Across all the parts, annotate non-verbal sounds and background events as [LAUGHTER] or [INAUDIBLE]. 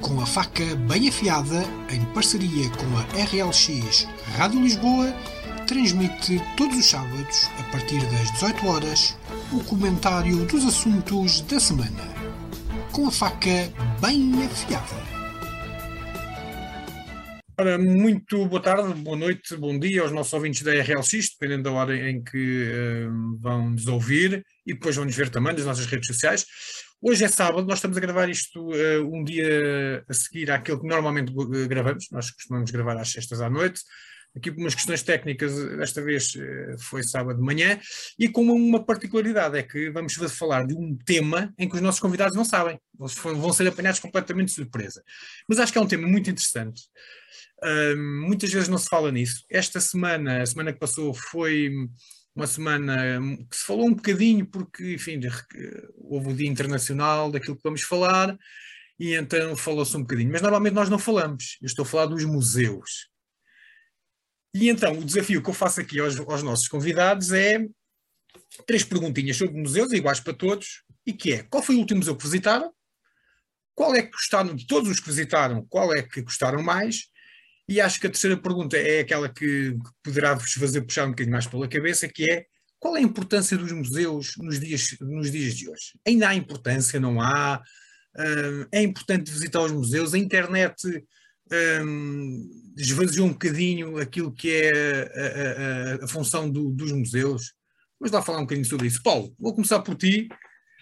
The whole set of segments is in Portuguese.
com a faca bem afiada, em parceria com a RLX Rádio Lisboa, transmite todos os sábados, a partir das 18 horas, o comentário dos assuntos da semana. Com a faca bem afiada. Ora, muito boa tarde, boa noite, bom dia aos nossos ouvintes da RLX, dependendo da hora em que uh, vão nos ouvir e depois vão nos ver também nas nossas redes sociais. Hoje é sábado, nós estamos a gravar isto uh, um dia a seguir àquele que normalmente gravamos, nós costumamos gravar às sextas à noite. Aqui por umas questões técnicas, desta vez uh, foi sábado de manhã, e com uma, particularidade, é que vamos falar de um tema em que os nossos convidados não sabem, vão ser apanhados completamente de surpresa. Mas acho que é um tema muito interessante. Uh, muitas vezes não se fala nisso. Esta semana, a semana que passou, foi uma semana que se falou um bocadinho, porque, enfim, houve o Dia Internacional daquilo que vamos falar, e então falou-se um bocadinho. Mas normalmente nós não falamos, eu estou a falar dos museus. E então o desafio que eu faço aqui aos, aos nossos convidados é três perguntinhas sobre museus, iguais para todos, e que é, qual foi o último museu que visitaram? Qual é que gostaram, de todos os que visitaram, qual é que gostaram mais? E acho que a terceira pergunta é aquela que, poderá vos fazer puxar um bocadinho mais pela cabeça, que é qual é a importância dos museus nos dias, nos dias de hoje? Ainda há importância, não há? Uh, é importante visitar os museus, a internet um, esvaziou um bocadinho aquilo que é a, a, a função do, dos museus. Vamos lá falar um bocadinho sobre isso. Paulo, vou começar por ti.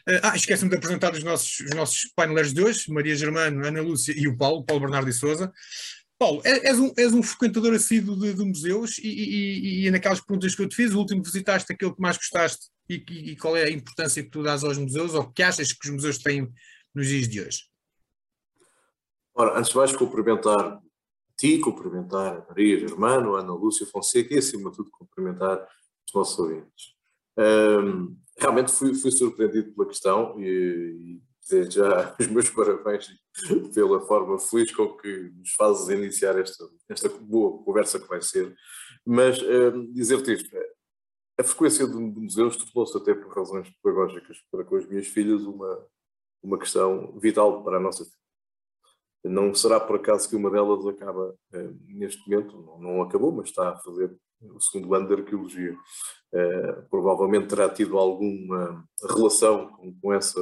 Uh, ah, esquece-me de apresentar os nossos, os nossos de hoje, Maria Germano, Ana Lúcia e o Paulo, Paulo Bernardo e Souza. Paulo, és um, és um frequentador assíduo de, de museus e, e, e, naquelas perguntas que eu te fiz, o último visitaste, aquele que mais gostaste e, e, qual é a importância que tu dás aos museus ou que achas que os museus têm nos dias de hoje? Ora, antes de mais cumprimentar ti, cumprimentar a Maria Germano, a Ana Lúcia Fonseca e acima de tudo cumprimentar os nossos ouvintes. Um, realmente fui, fui, surpreendido pela questão e, desde já [LAUGHS] os meus parabéns pela forma feliz com que nos fazes iniciar esta, esta boa conversa que vai ser. Mas um, dizer-te isto, a frequência de, museus tornou-se até por razões pedagógicas para com as minhas filhas uma, uma questão vital para a nossa vida. Não será por acaso que uma delas acaba eh, neste momento, não, não, acabou, mas está a fazer o segundo ano de arqueologia. Eh, provavelmente terá tido alguma relação com, com essa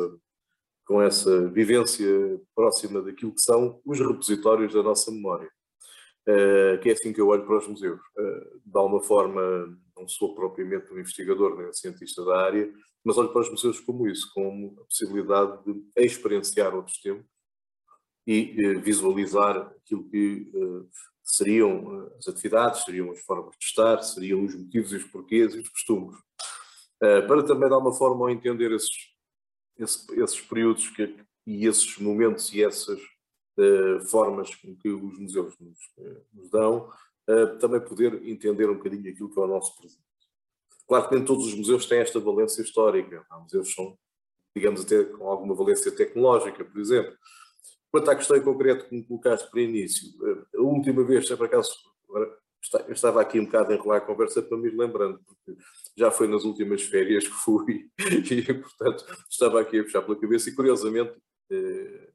com essa vivência próxima daquilo que são os repositórios da nossa memória. Uh, que é assim que eu olho para os museus. Uh, de alguma forma, não sou propriamente um investigador nem um cientista da área, mas olho para os museus como isso, como a possibilidade de experienciar outros tempos e uh, visualizar aquilo que seriam as atividades, seriam as formas de estar, seriam os motivos e os porquês e os costumes. para também dar uma forma ao entender esses esse, esses períodos que, e esses momentos e essas uh, formas com que os museus nos, uh, nos dão, uh, também poder entender um bocadinho aquilo que é o nosso presente. Claro que nem todos os museus têm esta valência histórica. Há museus são, digamos, até com alguma valência tecnológica, por exemplo. Quanto à questão em concreto que me colocaste para início, a última vez, se por acaso, eu estava aqui um bocado a enrolar a conversa para me ir lembrando, porque já foi nas últimas férias que fui [LAUGHS] e, portanto, estava aqui a puxar pela cabeça e, curiosamente, eh,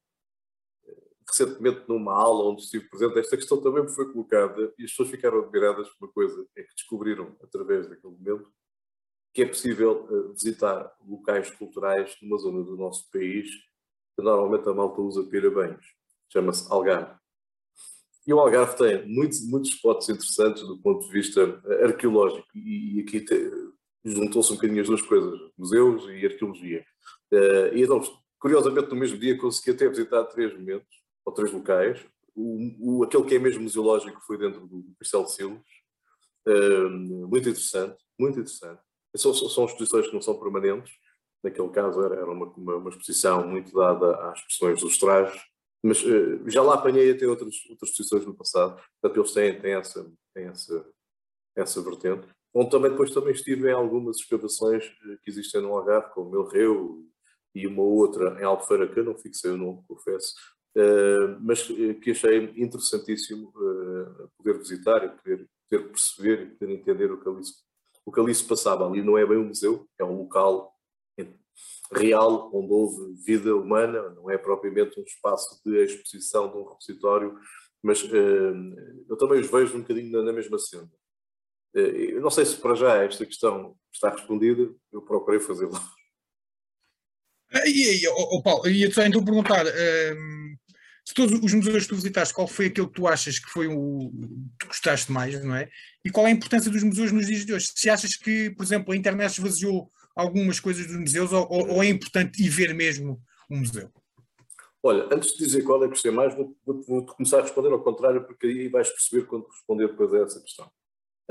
recentemente numa aula onde estive presente, esta questão também me foi colocada e as pessoas ficaram admiradas por uma coisa é que descobriram, através daquele momento, que é possível eh, visitar locais culturais numa zona do nosso país que normalmente a malta usa para banhos. Chama-se Algarve. E o Algarve tem muitos, muitos spots interessantes do ponto de vista eh, arqueológico e, aqui juntou-se um bocadinho as duas coisas, museus e arqueologia. Uh, e então, curiosamente, no mesmo dia consegui até visitar três momentos, ou três locais. O, o, aquele que é mesmo museológico foi dentro do Castelo de Silos. Uh, muito interessante, muito interessante. São, são exposições que não são permanentes. Naquele caso era, era uma, uma, uma exposição muito dada às expressões dos trajes mas uh, já lá apanhei até outras, outras posições no passado, portanto eles têm, têm, essa, têm essa, essa vertente. Onde também depois também estive em algumas escavações eh, que existem no Algarve, como Melreu e uma outra em Albufeira, que eu não fixei o nome, confesso, uh, mas que achei interessantíssimo poder visitar e poder, poder perceber e poder entender o que, ali, o que ali se passava. Ali não é bem um museu, é um local real, onde houve vida humana, não é propriamente um espaço de exposição de um repositório, mas eu também os vejo um bocadinho na mesma cena. Uh, eu não sei se para já esta questão está respondida, eu procurei fazê-la. E, e, oh, Paulo, ia só então perguntar, um, se todos os museus que tu visitaste, qual foi aquele que tu achas que foi o que gostaste mais, não é? E qual é a importância dos museus nos dias de hoje? Se achas que, por exemplo, a internet esvaziou algumas coisas dos museus ou, ou é importante ir ver mesmo o museu? Olha, antes de dizer qual é que gostei mais, vou, vou, vou, começar a responder ao contrário, porque aí vais perceber quando responder depois a essa questão.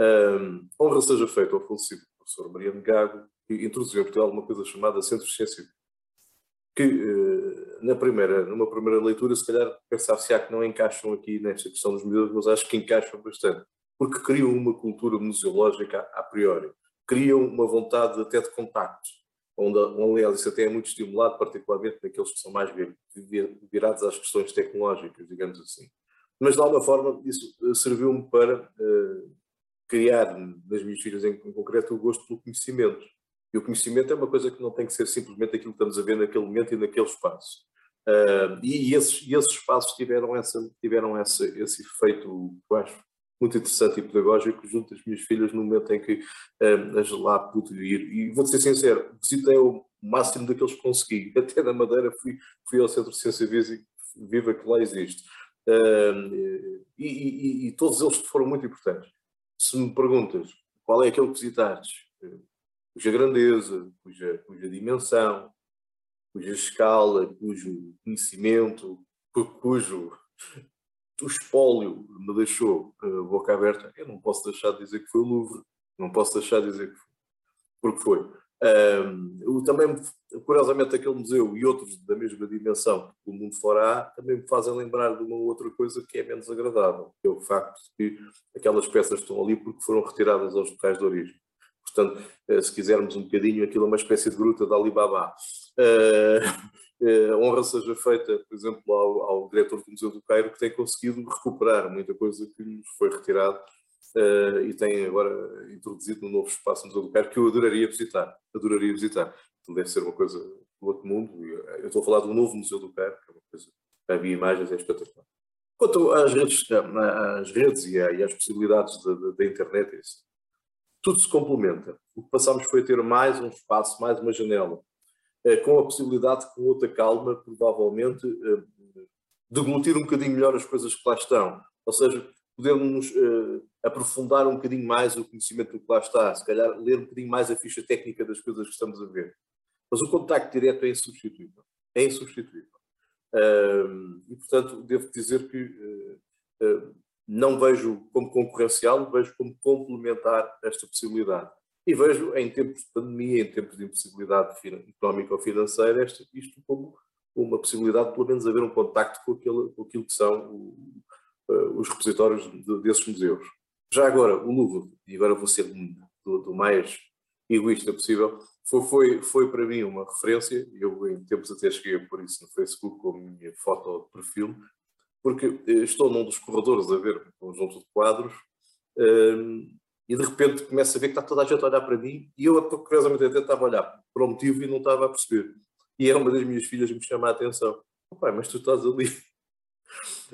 Um, honra seja feita ao falecido professor Mariano Gago, que introduziu em Portugal uma coisa chamada Centro Ciência que uh, na primeira, numa primeira leitura, se calhar pensava-se que não encaixam aqui nesta questão dos museus, mas acho que encaixam bastante, porque criam uma cultura museológica a, priori criam uma vontade até de contacto, onde, onde isso até é muito estimulado, particularmente naqueles que são mais virados às questões tecnológicas, digamos assim. Mas, de alguma forma, isso serviu-me para uh, criar nas minhas filhas, em, concreto, o gosto pelo conhecimento. E o conhecimento é uma coisa que não tem que ser simplesmente aquilo que estamos a ver naquele momento e naquele espaço. Uh, e, esses, e esses espaços tiveram, essa, tiveram essa, esse efeito, eu acho, muito interessante e pedagógico junto das minhas filhas no momento em que um, as lá pude ir. E vou ser sincero, visitei o máximo daqueles que consegui. [LAUGHS] Até na Madeira fui, fui ao Centro de Ciência Viva que lá existe. Um, e, e, e, todos eles foram muito importantes. Se me perguntas qual é aquele que visitaste, cuja grandeza, cuja, cuja dimensão, cuja escala, cujo conhecimento, cujo o espólio me deixou a uh, boca aberta, eu não posso deixar de dizer que foi o Louvre, não posso deixar de dizer que foi, porque foi. Um, também, curiosamente, aquele museu e outros da mesma dimensão que o mundo fora há, também me fazem lembrar de uma outra coisa que é menos agradável, que é o facto de que aquelas peças estão ali porque foram retiradas aos locais de origem. Portanto, eh, se quisermos um bocadinho, aquilo é uma espécie de gruta de Alibaba. Uh, [LAUGHS] eh, honra seja feita, por exemplo, ao, ao, diretor do Museu do Cairo, que tem conseguido recuperar muita coisa que nos foi retirada uh, e tem agora introduzido no novo espaço do Museu do Cairo, que eu adoraria visitar. Adoraria visitar. Então deve ser uma coisa do outro mundo. Eu estou a falar do novo Museu do Cairo, que é uma coisa. Já imagens, é espetacular. Quanto às redes, às redes e, às possibilidades da, internet, é isso. tudo se complementa. O que passámos foi ter mais um espaço, mais uma janela eh, com a possibilidade de, com outra calma, provavelmente, eh, deglutir um bocadinho melhor as coisas que lá estão. Ou seja, podermos uh, aprofundar um bocadinho mais o conhecimento do que lá está, se calhar ler um bocadinho mais a ficha técnica das coisas que estamos a ver. Mas o contacto direto é insubstituível. É insubstituível. E, portanto, devo dizer que uh, não vejo como concorrencial, vejo como complementar esta possibilidade. E vejo em tempos de pandemia, em tempos de impossibilidade económica ou financeira, isto, como uma possibilidade de pelo menos haver um contacto com, aquele, com aquilo que são o, os repositórios de, desses museus. Já agora, o Louvre, e agora vou ser do, do mais egoísta possível, foi, foi, foi, para mim uma referência, eu em tempos até cheguei por isso no Facebook com a minha foto de perfil, porque eh, estou num dos corredores a ver um conjunto de quadros um, e de repente começo a ver que está toda a gente a olhar para mim e eu, curiosamente, até estava a olhar para o motivo e não estava a perceber. E é uma das minhas filhas que me chama a atenção. Pai, mas tu estás ali.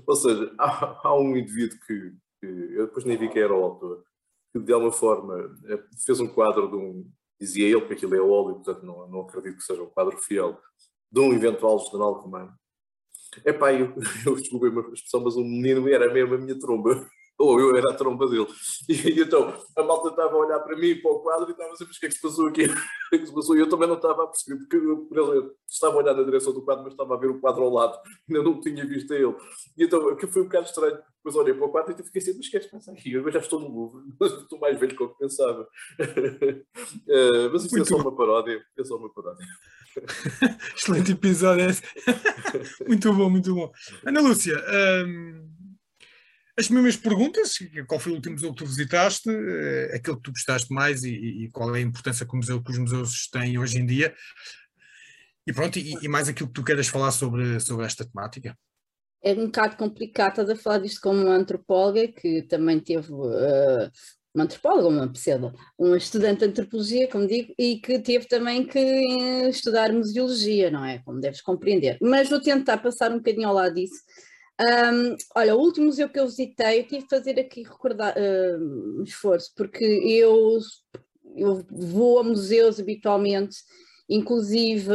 Ou seja, [LAUGHS] há, há um indivíduo que, que, eu depois nem vi quem era o autor, que de alguma forma eh, fez um quadro de um, dizia ele que aquilo é óleo, portanto não, não acredito que seja um quadro fiel, de um eventual general romano. Epá, eu, [LAUGHS] eu desculpei uma expressão, mas o menino era mesmo a minha tromba ou eu era a tromba dele. [LAUGHS] E, então a malta estava a olhar para mim, para o quadro, e estava a dizer: Mas o que é que se passou aqui? [LAUGHS] O que é que se passou? E eu também não estava a perceber, porque eu, estava a olhar na direção do quadro, mas estava a ver o quadro ao lado, [LAUGHS] ainda não tinha visto ele. E então que foi um bocado estranho. Depois olhei para o quadro e fiquei assim: Mas o que é que se passa aqui? Eu já estou no Louvre, estou mais velho do que eu pensava. uh, mas isso é só uma paródia. É só uma paródia. Excelente episódio. muito bom, muito bom. Ana Lúcia. Um as mesmas perguntas, qual foi o último museu que tu visitaste, eh, aquele que tu gostaste mais e, e qual é a importância que, museu, que, os museus têm hoje em dia. E pronto, e, e, mais aquilo que tu queres falar sobre, sobre esta temática. É um bocado complicado, estás a falar disto como uma antropóloga que também teve uh, uma antropóloga, uma pseudo, uma estudante de antropologia, como digo, e que teve também que estudar museologia, não é? Como deves compreender. Mas vou tentar passar um bocadinho ao lado disso. Um, olha, o último museu que eu visitei, eu tive que fazer aqui recordar um esforço, porque eu, eu vou a museus habitualmente inclusive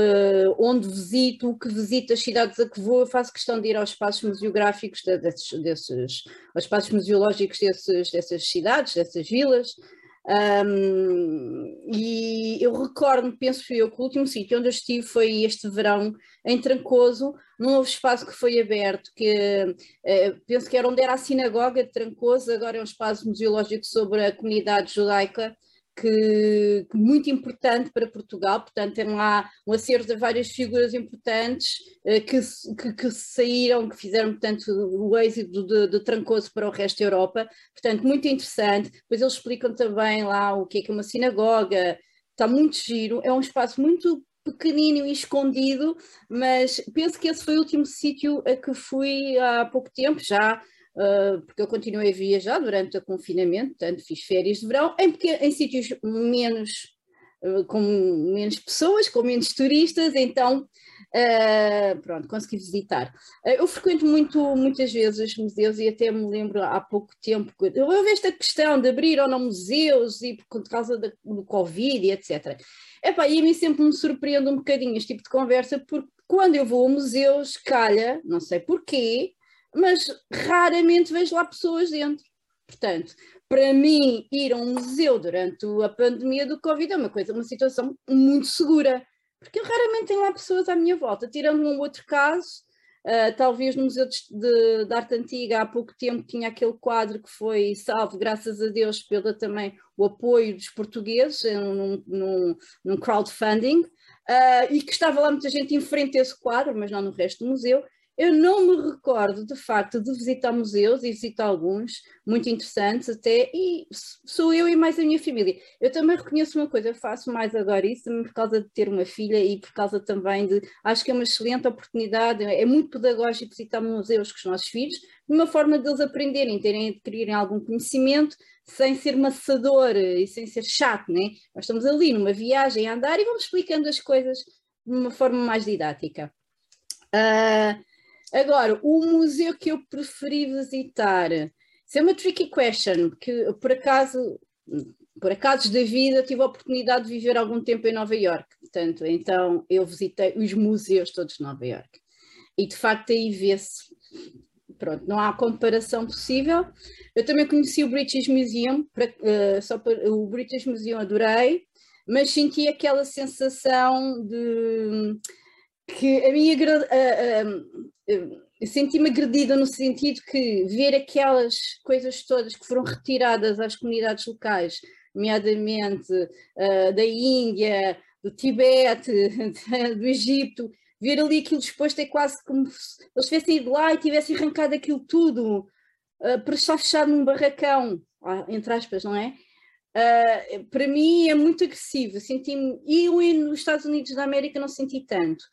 onde visito, o que visito, as cidades a que vou, eu faço questão de ir aos espaços museográficos desses, desses aos espaços museológicos desses, dessas cidades, dessas vilas. Um, e eu recordo, penso eu, que o último sítio onde eu estive foi este verão em Trancoso, num novo espaço que foi aberto, que uh, penso que era onde era a sinagoga de Trancoso, agora é um espaço museológico sobre a comunidade judaica que, que, muito importante para Portugal, portanto tem lá um acervo de várias figuras importantes uh, que, que, que, saíram, que fizeram portanto o êxito de, de, Trancoso para o resto da Europa, portanto muito interessante, depois eles explicam também lá o que é que é uma sinagoga, está muito giro, é um espaço muito pequenino e escondido, mas penso que esse foi o último sítio a que fui há pouco tempo, já uh, porque eu continuei a viajar durante o confinamento, portanto fiz férias de verão em, em sítios menos, uh, com menos pessoas, com menos turistas, então uh, pronto, consegui visitar. eu frequento muito, muitas vezes museus e até me lembro há pouco tempo, houve esta questão de abrir ou não museus e por causa da, do Covid e etc. Epá, e a mim sempre me surpreende um bocadinho este tipo de conversa, porque quando eu vou a museus, calha, não sei porquê, mas raramente vejo lá pessoas dentro. Portanto, para mim, ir a um museu durante a pandemia do Covid é uma coisa, uma situação muito segura, porque eu raramente tenho lá pessoas à minha volta, tirando um outro caso, uh, talvez no Museu de, de, de, Arte Antiga há pouco tempo tinha aquele quadro que foi salvo, graças a Deus, pelo também o apoio dos portugueses num, num, num crowdfunding, uh, e que estava lá muita gente em frente a esse quadro, mas não no resto do museu, eu não me recordo, de facto, de visitar museus e visitar alguns, muito interessantes até, e sou eu e mais a minha família. Eu também reconheço uma coisa, eu faço mais agora isso por causa de ter uma filha e por causa também de. Acho que é uma excelente oportunidade, é muito pedagógico visitar museus com os nossos filhos, uma forma deles aprenderem, terem, adquirirem algum conhecimento sem ser maçador e sem ser chato, né? Nós estamos ali numa viagem a andar e vamos explicando as coisas de uma forma mais didática. Uh, Agora, o museu que eu preferi visitar, isso é uma tricky question, porque por acaso, por acasos da vida, tive a oportunidade de viver algum tempo em Nova York, portanto, então eu visitei os museus todos de Nova York. E de facto aí vê-se, pronto, não há comparação possível. Eu também conheci o British Museum, uh, só o British Museum adorei, mas senti aquela sensação de que a eu senti-me agredida no sentido que ver aquelas coisas todas que foram retiradas às comunidades locais, nomeadamente uh, da Índia, do Tibete, [LAUGHS] do Egito, ver ali aquilo disposto é quase como se eles tivessem ido lá e tivessem arrancado aquilo tudo uh, para estar fechado num barracão, entre aspas, não é? Uh, para mim é muito agressivo, senti-me, e eu nos Estados Unidos da América não senti tanto,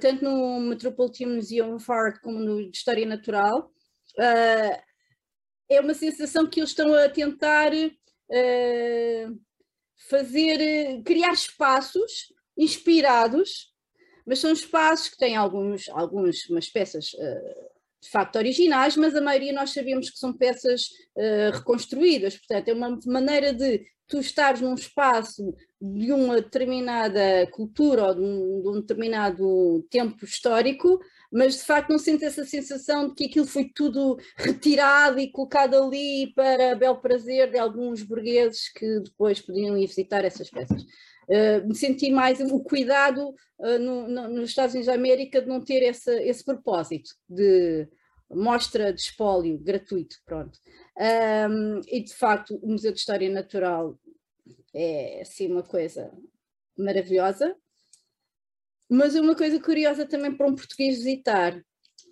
tanto no Metropolitan Museum of Art como no de História Natural, uh, é uma sensação que eles estão a tentar fazer, criar espaços inspirados, mas são espaços que têm alguns, algumas peças de facto originais, mas a maioria nós sabemos que são peças reconstruídas, portanto é uma maneira de tu estares num espaço de uma determinada cultura ou de um, de um determinado tempo histórico, mas de facto não sentes essa sensação de que aquilo foi tudo retirado e colocado ali para bel prazer de alguns burgueses que depois podiam ir visitar essas peças. Uh, me senti mais o cuidado uh, no, no, nos Estados Unidos da América de não ter essa, esse propósito de mostra de espólio gratuito, pronto. Um, e de facto o Museu de História Natural é assim uma coisa maravilhosa, mas uma coisa curiosa também para um português visitar.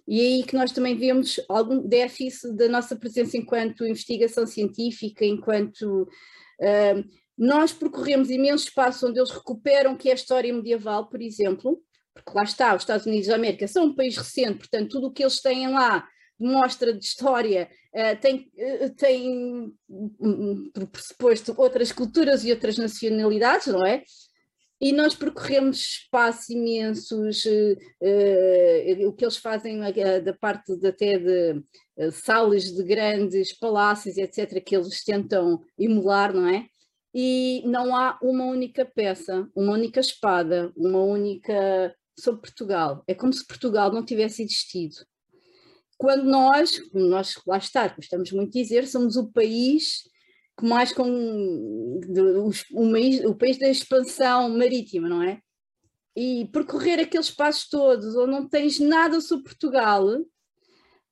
E é aí que nós também vemos algum déficit da nossa presença enquanto investigação científica, enquanto nós percorremos imensos espaços onde eles recuperam que é a história medieval, por exemplo, porque lá está, os Estados Unidos da América são um país recente, portanto tudo o que eles têm lá mostra de história uh, tem, uh, tem por pressuposto outras culturas e outras nacionalidades, não é? E nós percorremos espaços imensos, uh, o que eles fazem da parte de, até de salas de grandes palácios, etc., que eles tentam emular, não é? E não há uma única peça, uma única espada, uma única sobre Portugal. É como se Portugal não tivesse existido quando nós, nós lá está, gostamos muito de dizer, somos o país que mais com o, o, o país da expansão marítima, não é? E percorrer aqueles passos todos onde não tens nada sobre Portugal,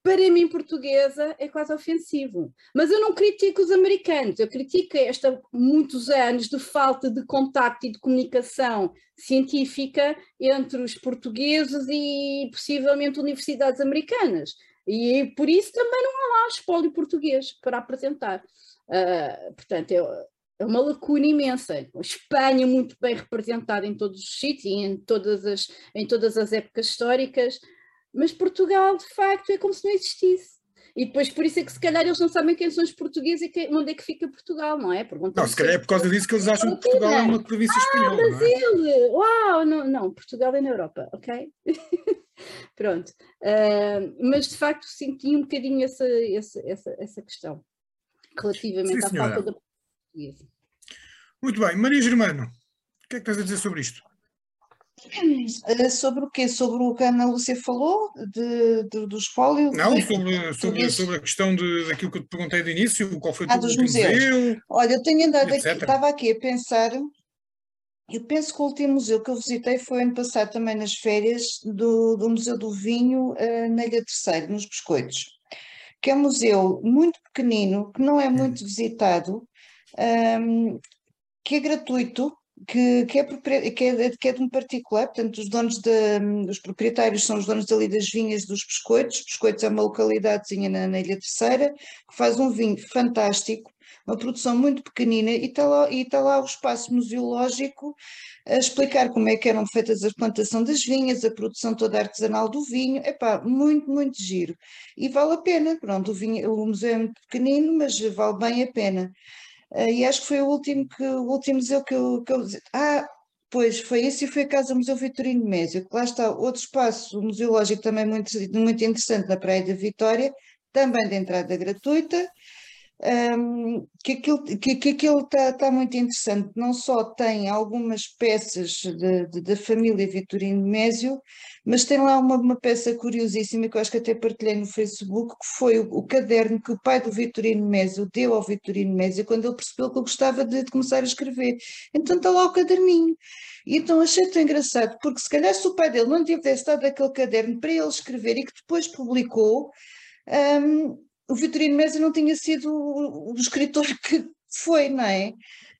para mim, portuguesa, é quase ofensivo. Mas eu não critico os americanos, eu critico esta muitos anos de falta de contacto e de comunicação científica entre os portugueses e possivelmente universidades americanas. E por isso também não há lá espólio português para apresentar. Uh, portanto, é, é, uma lacuna imensa. A Espanha muito bem representada em todos os sítios e em todas as, em todas as épocas históricas, mas Portugal, de facto, é como se não existisse. E depois por isso é que se calhar eles não sabem quem são os portugueses e que, onde é que fica Portugal, não é? não, se calhar é por causa disso que eles acham que Portugal é uma província ah, espanhola. Brasil! É? Uau! Não, não, Portugal é na Europa, ok? [LAUGHS] Pronto. Uh, mas de facto senti um bocadinho essa, essa, essa, essa questão relativamente Sim, à falta da portuguesa. Muito bem. Maria Germano, o que é que tens a dizer sobre isto? Eh, sobre o quê? Sobre o que a Ana Lúcia falou de, de, do espólio? Não, sobre, sobre, sobre a questão de, daquilo que eu te perguntei de início, qual foi o ah, dos museus. museu? Olha, eu tenho andado aqui, estava aqui a pensar eu penso que o último museu que eu visitei foi ano passado também nas férias do, do Museu do Vinho uh, na Ilha Terceira, nos Biscoitos, que é um museu muito pequenino, que não é muito visitado, um, que é gratuito, que, que, é, que, é, que é de um particular, portanto os donos de, os proprietários são os donos dali das vinhas dos Biscoitos, Biscoitos é uma localidadezinha na, na Ilha Terceira, que faz um vinho fantástico, uma produção muito pequenina, e está lá, e está lá o espaço museológico a explicar como é que eram feitas a plantação das vinhas, a produção toda artesanal do vinho, epá, muito, muito giro. E vale a pena, pronto, o, vinho, o museu é muito pequenino, mas vale bem a pena. Uh, e acho que foi o último, que, o último museu que eu, que eu... Ah, Pois, foi esse e foi a Casa Museu Vitorino Mésio, que lá está outro espaço museológico também muito, muito interessante na Praia da Vitória, também de entrada gratuita, um, que aquilo que, que aquilo está tá muito interessante, não só tem algumas peças da família Vitorino Mésio, mas tem lá uma, uma, peça curiosíssima que eu acho que até partilhei no Facebook, que foi o, o caderno que o pai do Vitorino Mésio deu ao Vitorino Mésio quando ele percebeu que ele gostava de, de começar a escrever. Então está lá o caderninho. E então achei tão engraçado, porque se calhar se o pai dele não tivesse dado aquele caderno para ele escrever e que depois publicou, um, o Vitorino Mesa não tinha sido o, escritor que foi, não é?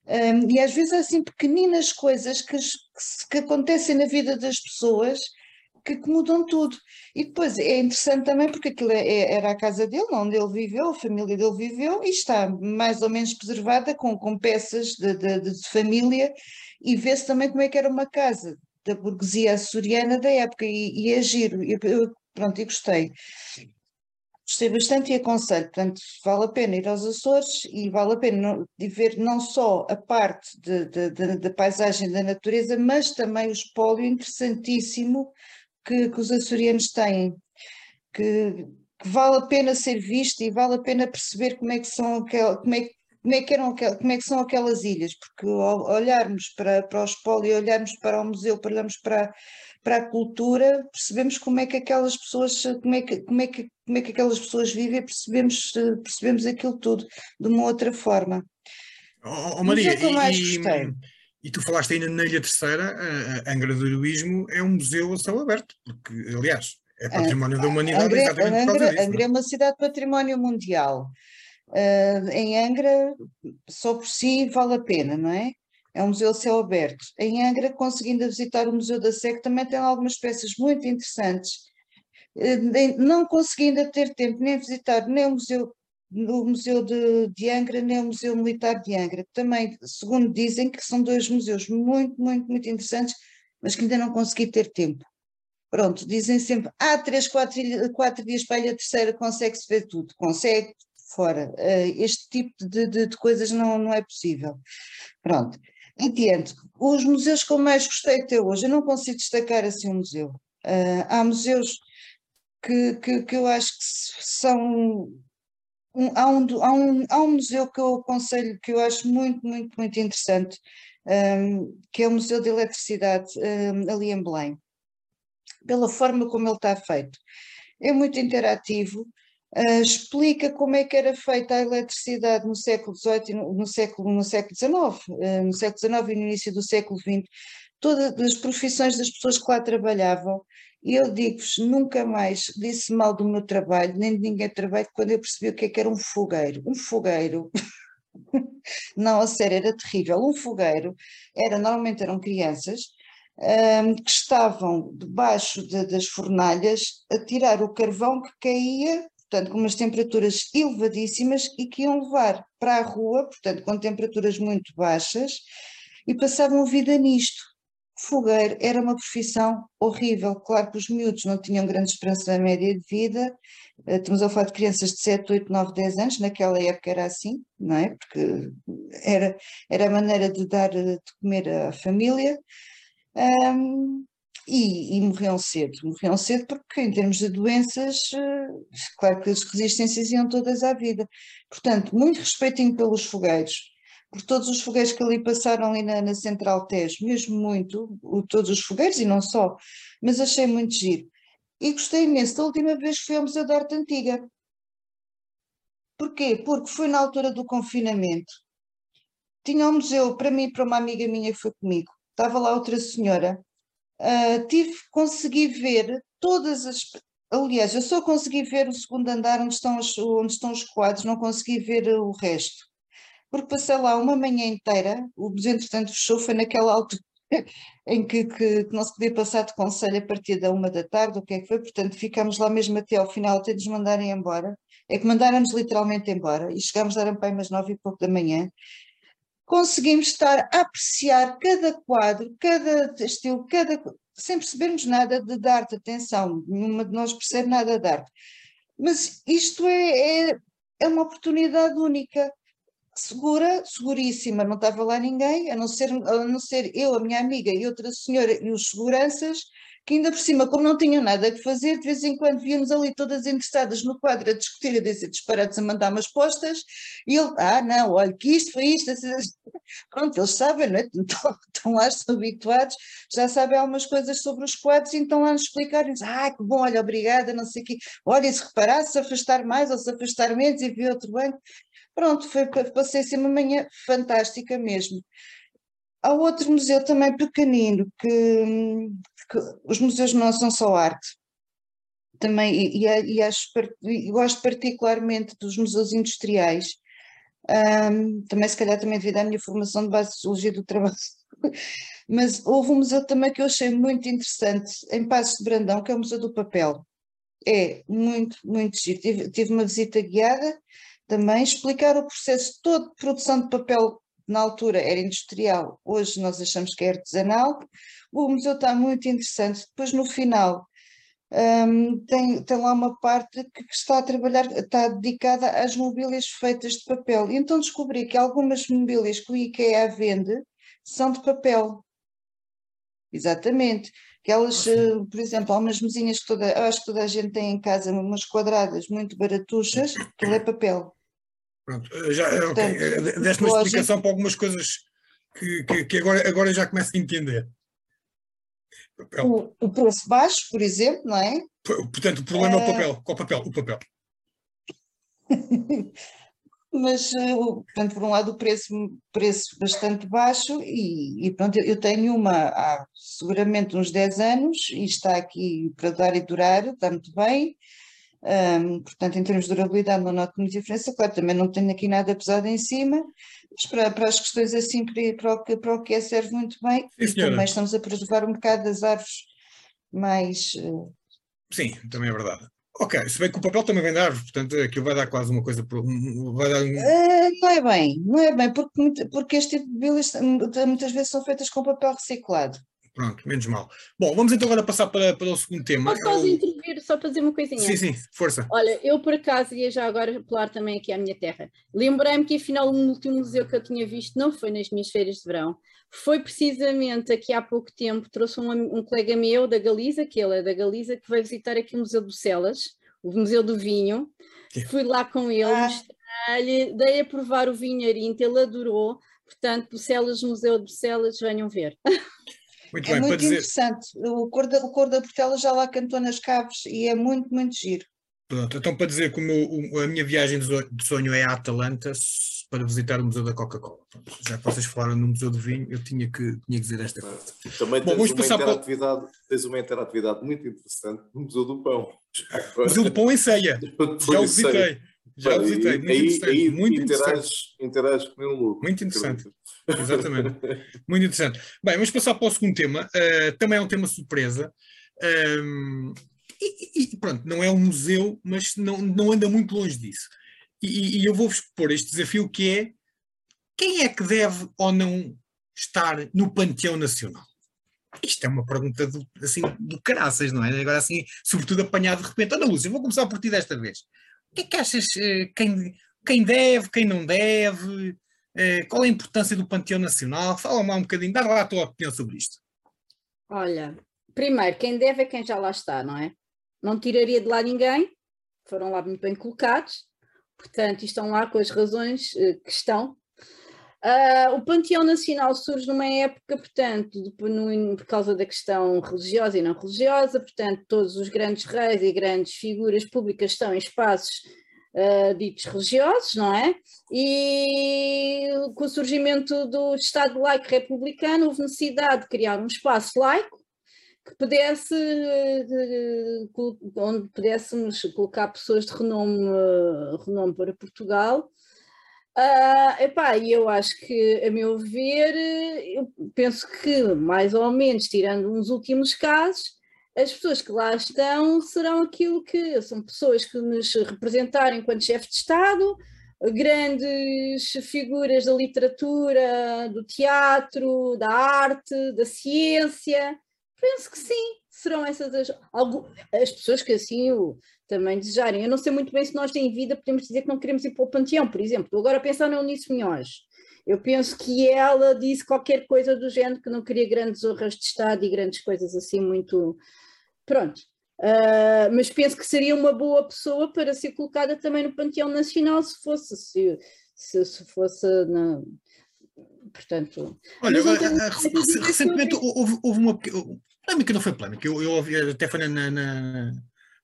Um, e às vezes há assim pequeninas coisas que, que, que acontecem na vida das pessoas que, que, mudam tudo. E depois é interessante também porque aquilo é, é, era a casa dele, onde ele viveu, a família dele viveu, e está mais ou menos preservada com, com peças de, de, de família, e vê-se também como é que era uma casa da burguesia açoriana da época, e, e é giro, eu, eu, pronto, e gostei. Gostei bastante e aconselho, portanto, vale a pena ir aos Açores e vale a pena ver não só a parte da paisagem da natureza, mas também o espólio interessantíssimo que, que os açorianos têm, que, que, vale a pena ser visto e vale a pena perceber como é que são aquel, como é, como é que eram como é que são aquelas ilhas, porque ao olharmos para, para o espólio, olharmos para o museu, olharmos para para a cultura, percebemos como é que aquelas pessoas, como é que, como é que, como é que aquelas pessoas vivem, percebemos, percebemos aquilo tudo de uma outra forma. Oh, oh Maria, é e, e, tu falaste ainda na Ilha Terceira, a Angra do Heroísmo é um museu a céu aberto, porque, aliás, é património a, da humanidade Angra, exatamente Angra, disso, Angra é? é uma cidade património mundial. Uh, em Angra, só por si vale a pena, não é? É um museu céu aberto. Em Angra, conseguindo visitar o Museu da SEC, também tem algumas peças muito interessantes. Eh, não conseguindo ter tempo nem visitar nem o Museu, o museu de, de Angra, nem o Museu Militar de Angra. Também, segundo dizem, que são dois museus muito, muito, muito interessantes, mas que ainda não consegui ter tempo. Pronto, dizem sempre, há ah, três, quatro, quatro dias para a ilha terceira, consegue-se ver tudo. Consegue, fora. Uh, este tipo de, de, de, coisas não, não é possível. Pronto. Adiante. Os museus que eu mais gostei até hoje, eu não consigo destacar assim um museu. Uh, há museus que, que, que eu acho que são um, há, um, há, um, há um museu que eu aconselho, que eu acho muito, muito, muito interessante, um, que é o Museu de Eletricidade um, ali em Belém, pela forma como ele está feito. É muito interativo, uh, explica como é que era feita a eletricidade no século XVIII, no, no século, no século XIX, uh, no século XIX e no início do século XX, todas as profissões das pessoas que lá trabalhavam, e eu digo-vos, nunca mais disse mal do meu trabalho, nem de ninguém trabalho, quando eu percebi o que, é que era um fogueiro. Um fogueiro, [LAUGHS] não, a sério, era terrível. Um fogueiro, era, normalmente eram crianças, um, que estavam debaixo de, das fornalhas a tirar o carvão que caía, portanto, com umas temperaturas elevadíssimas e que iam levar para a rua, portanto, com temperaturas muito baixas, e passavam vida nisto fogueiro era uma profissão horrível. Claro que os miúdos não tinham grande esperança média de vida, eh, estamos a falar de crianças de 7, 8, 9, 10 anos, naquela época era assim, não é? Porque era, era a maneira de dar de comer à família. Um, e, e, cedo, morriam cedo porque em termos de doenças, eh, claro que as resistências iam todas à vida. Portanto, muito respeitinho pelos fogueiros, por todos os fogueiros que ali passaram ali na, na Central Tejo, mesmo muito, todos os fogueiros e não só, mas achei muito giro. E gostei imenso da última vez que fui ao Museu da Arte Antiga. Porquê? Porque foi na altura do confinamento. Tinha um museu para mim para uma amiga minha que foi comigo. Estava lá outra senhora. Uh, tive, consegui ver todas as. Aliás, eu só consegui ver o segundo andar onde estão os, onde estão os quadros, não consegui ver o resto. Porque passei lá uma manhã inteira, o museu entretanto fechou, foi naquela altura [LAUGHS] em que, que, que, não se podia passar de conselho a partir da uma da tarde, o que é que foi, portanto ficámos lá mesmo até ao final, até nos mandarem embora, é que mandaram-nos literalmente embora, e chegámos a Arampei umas nove e pouco da manhã, conseguimos estar a apreciar cada quadro, cada estilo, cada sem percebermos nada de, arte, atenção, nenhuma de nós percebe nada de arte, mas isto é, é, é uma oportunidade única, segura, seguríssima, não estava lá ninguém, a não ser, a não ser eu, a minha amiga e outra senhora e os seguranças, que ainda por cima, como não tinham nada a fazer, de vez em quando víamos ali todas interessadas no quadro a discutir, a dizer disparados, a mandar umas postas, e ele, ah, não, olha, que isto foi isto, pronto, eles sabem, não é? [LAUGHS] Estão, estão lá, estão habituados, já sabem algumas coisas sobre os quadros, e então lá nos explicarem, ah, que bom, olha, obrigada, não sei o quê, olha, se reparar, se afastar mais ou se afastar menos e ver outro banco, Pronto, foi, passei assim uma manhã fantástica mesmo. Há outro museu também pequenino, que, os museus não são só arte, também, e, e, e, acho, e gosto particularmente dos museus industriais, um, também se calhar também devido à minha formação de base de sociologia do trabalho, [LAUGHS] mas houve um museu também que eu achei muito interessante, em Passos de Brandão, que é o Museu do Papel. É muito, muito giro. Tive, tive uma visita guiada, também explicar o processo todo de produção de papel, na altura era industrial, hoje nós achamos que é artesanal. O museu está muito interessante. Depois, no final, um, tem, tem lá uma parte que, que está a trabalhar, está dedicada às mobílias feitas de papel. E então descobri que algumas mobílias que o IKEA vende são de papel. Exatamente. Que elas, eh, por exemplo, há umas mesinhas que toda, eu acho que toda a gente tem em casa, umas quadradas muito baratuchas, que é papel. Pronto, eh, já, eh, ok, eh, deste uma explicação para algumas coisas que, que, que, agora, agora já começo a entender. O, o, preço baixo, por exemplo, não é? Portanto, o problema é, é o papel. Qual papel? O papel. [LAUGHS] Mas, portanto, por um lado, o preço, preço bastante baixo, e, e pronto, eu tenho uma há seguramente uns 10 anos e está aqui para dar e durar, está muito bem. Um, portanto, em termos de durabilidade, não noto muita diferença. Claro, também não tenho aqui nada pesado em cima, mas para, para as questões assim, para, o que, para o que é, serve muito bem. Sim, e também estamos a preservar um bocado das árvores mais. Uh... Sim, também é verdade. Ok, se bem que o papel também vem da árvore, portanto aquilo vai dar quase uma coisa. Vai dar uh, não é bem, não é bem, porque, porque este tipo de bilhas muitas vezes são feitas com papel reciclado. Pronto, menos mal. Bom, vamos então agora passar para, para o segundo tema. Posso só intervir, só para dizer uma coisinha? Sim, sim, força. Olha, eu por acaso ia já agora apelar também aqui à minha terra. Lembrei-me que afinal o último museu que eu tinha visto não foi nas minhas férias de verão, foi precisamente aqui há pouco tempo, trouxe um, um colega meu da Galiza, que ele é da Galiza, que vai visitar aqui o Museu do Celas, o Museu do Vinho. Sim. Fui lá com ele, ah. dei a provar o vinho Arinto, ele adorou. Portanto, Celas, Museu de Celas, venham ver. [LAUGHS] Muito é bem, muito interessante. Dizer... O Cor da, o Cor da Portela já lá cantou nas caves e é muito, muito giro. Pronto, então para dizer que a minha viagem de sonho é a Atalanta para visitar o Museu da Coca-Cola. Já que vocês falaram no Museu do Vinho, eu tinha que, tinha que dizer esta coisa. Também Bom, tens, uma interatividade, para... tens uma interatividade muito interessante no Museu do Pão. Museu do Pão em ceia. [LAUGHS] Já o visitei. Já o visitei. Muito aí, interessante. Aí muito interages, interages com ele louco. Muito interessante. Exatamente. Muito interessante. Bem, vamos passar para o segundo tema. Uh, também é um tema surpresa. Um, e, e, pronto, não é um museu, mas não, não anda muito longe disso. E, e eu vou-vos pôr este desafio que é quem é que deve ou não estar no Panteão Nacional? Isto é uma pergunta do, assim, do caraças, não é? Agora assim, sobretudo apanhado de repente. Ana Lúcia, vou começar por ti desta vez. O que é que achas, eh, quem, quem deve, quem não deve? Eh, qual é a importância do Panteão Nacional? Fala-me um bocadinho, dá lá a tua opinião sobre isto. Olha, primeiro, quem deve é quem já lá está, não é? Não tiraria de lá ninguém, foram lá muito bem colocados, portanto, estão lá com as razões uh, que estão. Uh, o Panteão Nacional surge numa época, portanto, de, no, por causa da questão religiosa e não religiosa, portanto, todos os grandes reis e grandes figuras públicas estão em espaços uh, ditos religiosos, não é? E com o surgimento do Estado laico republicano, houve necessidade de criar um espaço laico que pudesse, onde pudéssemos colocar pessoas de renome, renome para Portugal. Uh, epá, eu acho que, a meu ver, eu penso que, mais ou menos, tirando uns últimos casos, as pessoas que lá estão serão aquilo que são pessoas que nos representarem enquanto chefe de Estado, grandes figuras da literatura, do teatro, da arte, da ciência. Penso que sim, serão essas as, as pessoas que assim o também desejarem. Eu não sei muito bem se nós em vida podemos dizer que não queremos ir para o panteão, por exemplo. Agora pensar na Eunice Minhoz. Eu penso que ela disse qualquer coisa do género que não queria grandes honras de Estado e grandes coisas assim muito Pronto. Uh, mas penso que seria uma boa pessoa para ser colocada também no Panteão Nacional se fosse, se, se, se fosse na, portanto. Olha, recentemente houve, houve uma polémica, não foi polémica, eu, eu ouvi, até foi na, na,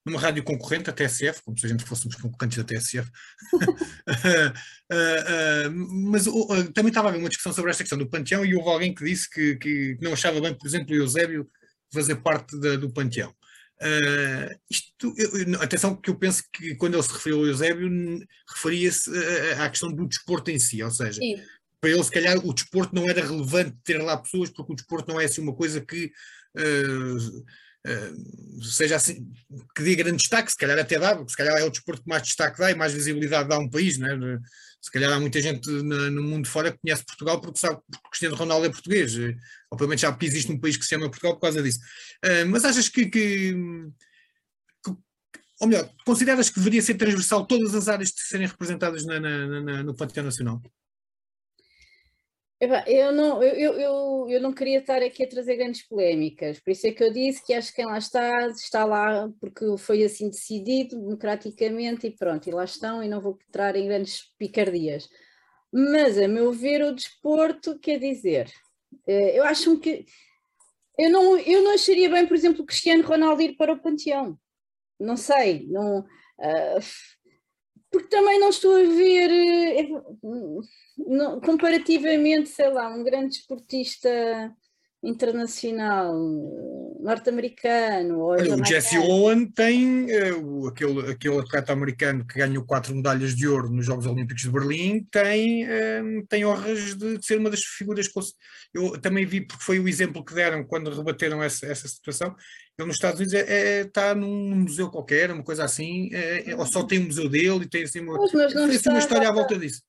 numa rádio concorrente, a TSF, como se a gente fôssemos concorrentes da TSF, uh, uh, mas também estava a haver uma discussão sobre esta questão do Panteão e houve alguém que disse que, que não achava bem, por exemplo, o Eusébio fazer parte da, do panteão. Uh, isto, eu, atenção que eu penso que quando ele se referiu ao Eusébio referia-se à questão do desporto em si, ou seja, Sim. para ele se calhar o desporto não era relevante ter lá pessoas porque o desporto não é assim uma coisa que uh, uh, seja assim, que dê grande destaque, se calhar até dá, porque se calhar é o desporto que mais destaque dá e mais visibilidade dá a um país, não é? se calhar há muita gente no, mundo fora que conhece Portugal porque sabe que Cristiano Ronaldo é português, eh, ou pelo menos sabe que existe um país que se chama Portugal por causa disso. Uh, mas achas que, que, que, ou melhor, consideras que deveria ser transversal todas as áreas de serem representadas na, na, na, no Panteão Nacional? Eu não, eu, eu, eu não queria estar aqui a trazer grandes polémicas, por isso é que eu disse que acho que quem lá está, está lá porque foi assim decidido democraticamente e pronto, e lá estão e não vou entrar em grandes picardias. Mas, a meu ver, o desporto quer dizer, eh, eu acho que eu não, eu não acharia bem, por exemplo, o Cristiano Ronaldo ir para o Panteão. Não sei, não. Uh, porque também não estou a ver, eh, não, comparativamente, sei lá, um grande esportista internacional norte-americano. o Jesse Owen tem uh, aquele, aquele atleta americano que ganhou quatro medalhas de ouro nos Jogos Olímpicos de Berlim, tem, uh, tem honras de, de, ser uma das figuras que eu também vi, porque foi o exemplo que deram quando rebateram essa, essa situação. Ele nos Estados Unidos é, é, está num museu qualquer, uma coisa assim, é, é, ou só tem um museu dele e tem assim uma, mas, mas não assim, uma história à volta disso.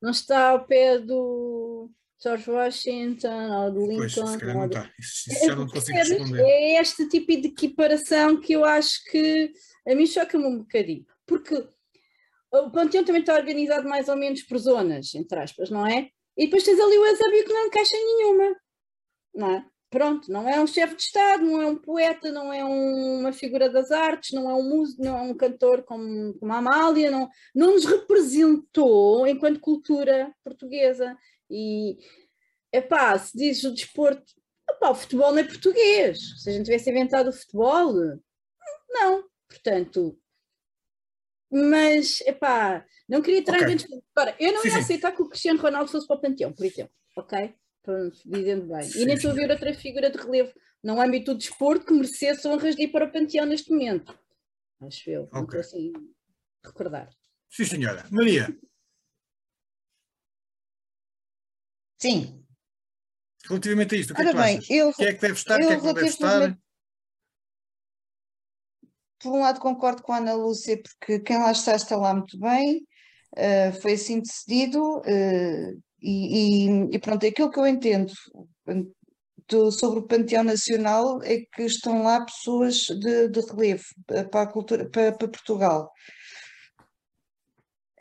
Não está ao pé do George Washington ou de Lincoln. Pois, se não está. Isso, isso já não consigo responder. É este tipo de equiparação que eu acho que a mim choca-me um bocadinho. Porque o Panteão também está organizado mais ou menos por zonas, entre aspas, não é? E depois tens ali o Eusébio que não encaixa nenhuma, não é? Pronto, não é um chefe de Estado, não é um poeta, não é um, uma figura das artes, não é um músico, não é um cantor como, como a Amália, não, não nos representou enquanto cultura portuguesa. E, epá, se diz o desporto, epá, o futebol não é português. Se a gente tivesse inventado o futebol, não. Portanto, mas, epá, não queria entrar okay. em Agora, eu não sim, ia sim. aceitar que o Cristiano Ronaldo fosse para o Panteão, por exemplo, ok? Pronto, dizendo bem. Sim, e nem estou a ver outra figura de relevo no âmbito do desporto que merecesse honras de ir para o Panteão neste momento. Acho eu, okay. não estou assim recordar. Sim, senhora. Maria. Sim. Relativamente a isto, o que Ora é que bem, achas? Eu, que é que deve estar, o que é que não deve estar? Por um lado concordo com a Ana Lúcia, porque quem lá está está lá muito bem, uh, foi assim decidido, uh, e, e, e, pronto, aquilo que eu entendo do, sobre o Panteão Nacional é que estão lá pessoas de, de relevo para, cultura, para, para Portugal.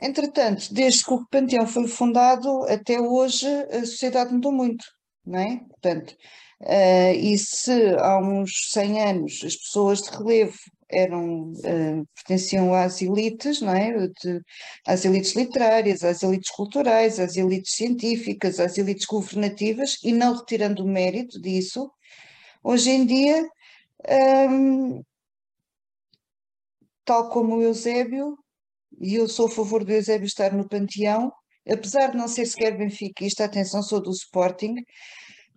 Entretanto, desde que o Panteão foi fundado até hoje, a sociedade mudou muito, não é? Portanto, uh, e se há uns 100 anos as pessoas de relevo eram, uh, pertenciam às elites, não é? De, às elites literárias, às elites culturais, às elites científicas, às elites governativas, e não retirando o mérito disso, hoje em dia, um, ehm, tal como o Eusébio, e eu sou a favor do Eusébio estar no panteão, apesar de não ser sequer benfiquista, atenção, sou do Sporting,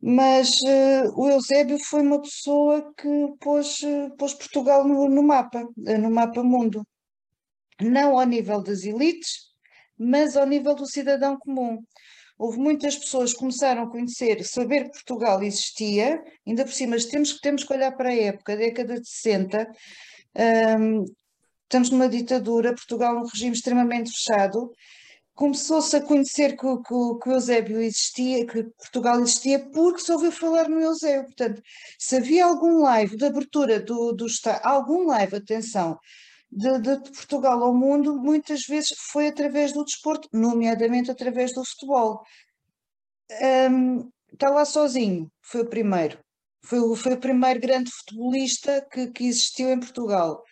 mas uh, o Eusébio foi uma pessoa que pôs, uh, pôs Portugal no, no mapa, uh, no mapa mundo. Não ao nível das elites, mas ao nível do cidadão comum. Houve muitas pessoas que começaram a conhecer, saber que Portugal existia, ainda por cima temos, temos que olhar para a época, a década de 60, um, estamos numa ditadura, Portugal num regime extremamente fechado, começou-se a conhecer que, que, que, o Eusébio existia, que Portugal existia, porque se ouviu falar no Eusébio. Portanto, se havia algum live de abertura do, do Estado, algum live, atenção, de, de, Portugal ao mundo, muitas vezes foi através do desporto, nomeadamente através do futebol. Um, está lá sozinho, foi o primeiro. Foi, foi o primeiro grande futebolista que, que existiu em Portugal.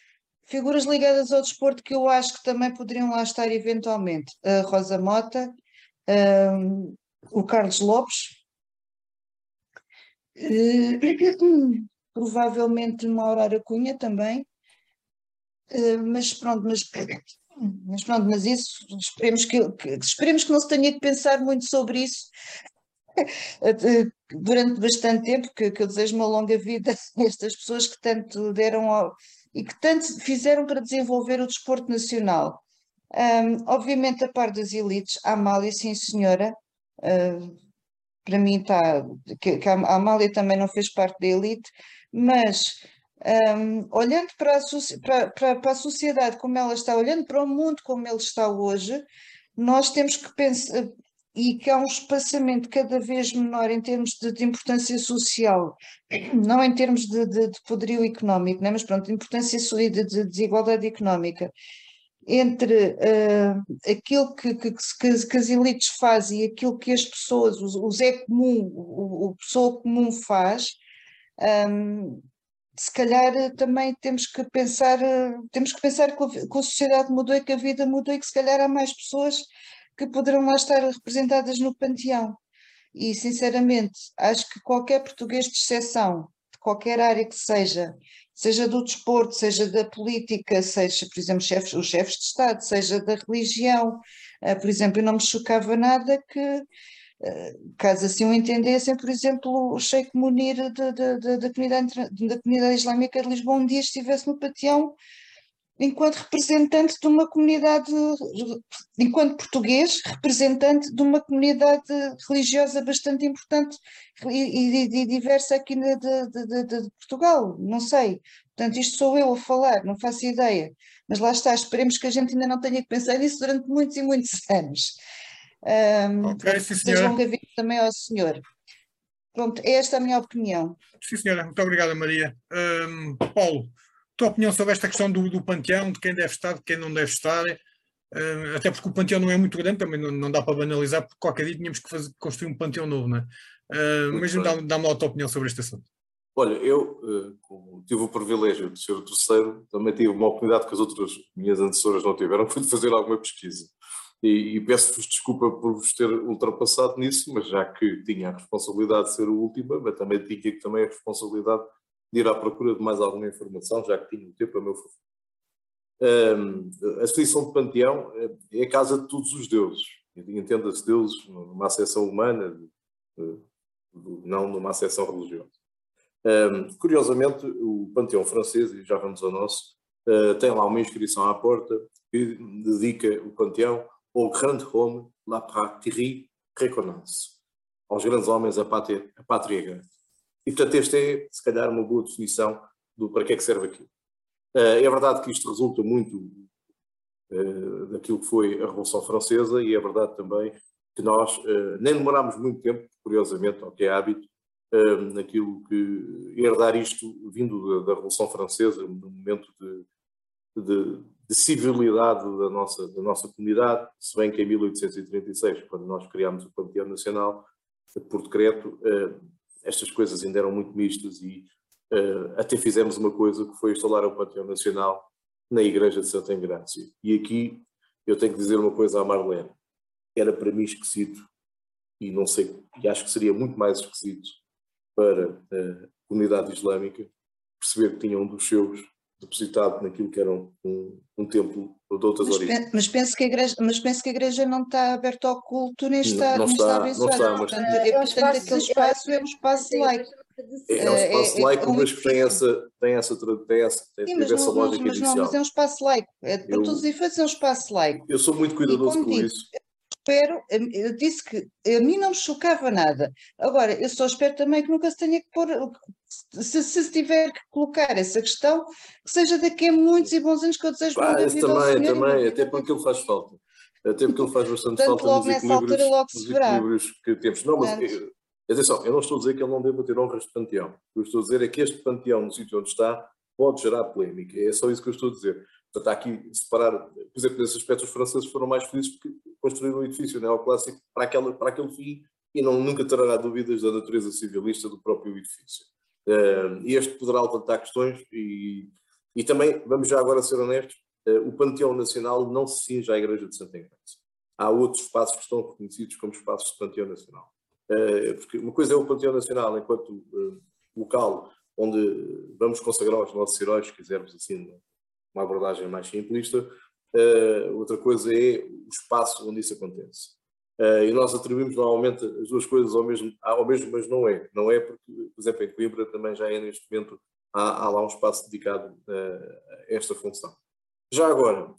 Figuras ligadas ao desporto que eu acho que também poderiam lá estar eventualmente. A Rosa Mota, um, o Carlos Lopes, uh, [CLEARS THROAT] provavelmente uma Aurora Cunha também, uh, mas pronto, mas, [CLEARS THROAT] mas pronto, mas isso esperemos que, que, esperemos que não se tenha que pensar muito sobre isso [LAUGHS] durante bastante tempo, que, que eu desejo uma longa vida [LAUGHS] a estas pessoas que tanto deram ao, e que tanto fizeram para desenvolver o desporto nacional. Um, obviamente, a par das elites, a Amália, sim senhora, uh, para mim está, que, que, a Amália também não fez parte da elite, mas um, olhando para a, para, para, para a sociedade como ela está, olhando para o mundo como ele está hoje, nós temos que pensar, e que há um espaçamento cada vez menor em termos de, de importância social, não em termos de, de, de poderio económico, né? mas pronto, de importância de, de desigualdade económica, entre uh, aquilo que, que, que, que, as elites fazem e aquilo que as pessoas, o, o Zé comum, o, o pessoa comum faz, um, se calhar também temos que pensar, temos que pensar que a sociedade mudou e que a vida mudou e que se calhar há mais pessoas que poderão lá estar representadas no panteão. E, sinceramente, acho que qualquer português de exceção, de qualquer área que seja, seja do desporto, seja da política, seja, por exemplo, chefes, os chefes de Estado, seja da religião, uh, por exemplo, eu não me chocava nada que, uh, caso assim o entendessem, por exemplo, o Sheikh Munir da, da, da, da, comunidade, da comunidade islâmica de Lisboa um dia estivesse no panteão enquanto representante de uma comunidade, enquanto português, representante de uma comunidade religiosa bastante importante e, e, e diversa aqui de, de, de, de, Portugal, não sei. Portanto, isto sou eu a falar, não faço ideia. Mas lá está, esperemos que a gente ainda não tenha que pensar nisso durante muitos e muitos [LAUGHS] anos. Um, okay, sim, seja longa vida também ao senhor. Pronto, esta é a minha opinião. Sim, senhora, muito obrigada, Maria. Um, Paulo, tua opinião sobre esta questão do, do panteão, de quem deve estar, de quem não deve estar? Uh, até porque o panteão não é muito grande, também não, não dá para banalizar, porque qualquer dia tínhamos que fazer, construir um panteão novo, não é? Uh, mas dá-me dá a tua opinião sobre este assunto. Olha, eu, uh, como tive o privilégio de ser o terceiro, também tive uma oportunidade que as outras minhas antecessoras não tiveram, [LAUGHS] foi de fazer alguma pesquisa. E, e peço-vos desculpa por vos ter ultrapassado nisso, mas já que tinha a responsabilidade de ser o último, mas também tinha também a responsabilidade de ir à procura de mais alguma informação, já que tinha o tempo a meu favor. Um, a exposição de Panteão é a casa de todos os deuses. Entenda-se deuses numa acessão humana, não numa acessão religiosa. Um, curiosamente, o Panteão francês, e já vamos ao nosso, uh, tem lá uma inscrição à porta que dedica o Panteão au grand homme la patrie reconnaisse. Aos grandes homens a pátria, a pátria grande. E, portanto, esta é, se calhar, uma boa definição do para que é que serve aquilo. Eh, é verdade que isto resulta muito eh, daquilo que foi a Revolução Francesa e é verdade também que nós eh, nem demorámos muito tempo, curiosamente, ao que é hábito, naquilo que herdar isto vindo da, Revolução Francesa, no momento de, de, de civilidade da nossa, da nossa comunidade, se bem que em 1836, quando nós criámos o Panteão Nacional, por decreto, estas coisas ainda eram muito mistas e uh, até fizemos uma coisa que foi instalar o Panteão Nacional na Igreja de Santa Engrácia. E aqui eu tenho que dizer uma coisa à Marlene. Era para mim esquisito, e não sei, e acho que seria muito mais esquisito para a comunidade islâmica perceber que tinha um dos seus depositado naquilo que era um, um, templo de outras mas, origens. Mas penso, que a igreja, mas penso que a igreja não está aberta ao culto nem está, não, não está, não está, não está mas... Portanto, é, portanto aquele espaço é um espaço laico. É, é um espaço é, laico, é, mas que tem essa, tem essa, tem essa, tem, Sim, mas essa não, lógica mas, não, mas é um espaço laico. É, para eu, todos os efeitos é um espaço laico. Eu sou muito cuidadoso com digo, isso. Espero, eu disse que a mim não me chocava nada. Agora, eu só espero também que nunca se tenha que pôr, se, se tiver que colocar essa questão, que seja daqui a muitos e bons anos que eu desejo Pá, também, Senhor, também, até porque ele faz falta. Até porque ele faz bastante Portanto, falta logo nos equilíbrios, altura, logo nos equilíbrios que temos. Não, mas Portanto, Atenção, eu não estou a dizer que ele não deva ter honras de panteão. O que eu estou a dizer é que este panteão, no sítio onde está, pode gerar polémica. É só isso que eu estou a dizer. Portanto, há aqui separar, por exemplo, nesse aspecto, os franceses foram mais felizes porque construíram um edifício neoclássico para, aquela, para aquele fim e não, nunca terá dúvidas da natureza civilista do próprio edifício. Este poderá levantar questões e, e também, vamos já agora ser honestos, uh, o Panteão Nacional não se cinge à Igreja de Santa Igreja. Há outros espaços que estão reconhecidos como espaços de Panteão Nacional. Eh, porque uma coisa é o Panteão Nacional enquanto eh, local onde vamos consagrar os nossos heróis, se quisermos assim, uma abordagem mais simplista, eh, outra coisa é o espaço onde isso acontece. E nós atribuímos normalmente as duas coisas ao mesmo, ao mesmo, mas não é. Não é porque, por exemplo, em Coimbra também já é neste momento, há, há lá um espaço dedicado a esta função. Já agora,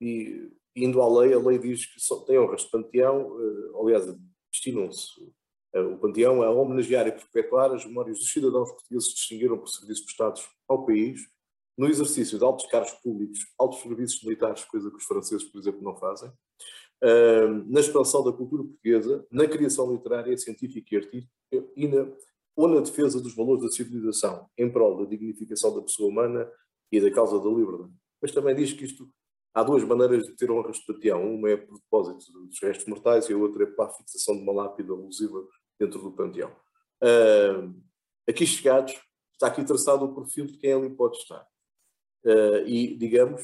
e indo à lei, a lei diz que só tem honras de panteão, aliás, destinam-se o Panteão a homenagear e perpetuar as memórias dos cidadãos portugueses que distinguiram por serviços prestados ao país, no exercício de altos cargos públicos, altos serviços militares, coisa que os franceses, por exemplo, não fazem, uh, na expansão da cultura portuguesa, na criação literária, científica e artística e na, ou na defesa dos valores da civilização, em prol da dignificação da pessoa humana e da causa da liberdade. Mas também diz que isto Há duas maneiras de ter honras de panteão. Uma é por depósito dos restos mortais e a outra é para a fixação de uma lápide alusiva dentro do panteão. Uh, aqui chegados, está aqui traçado o perfil de quem ali pode estar. Uh, e, digamos,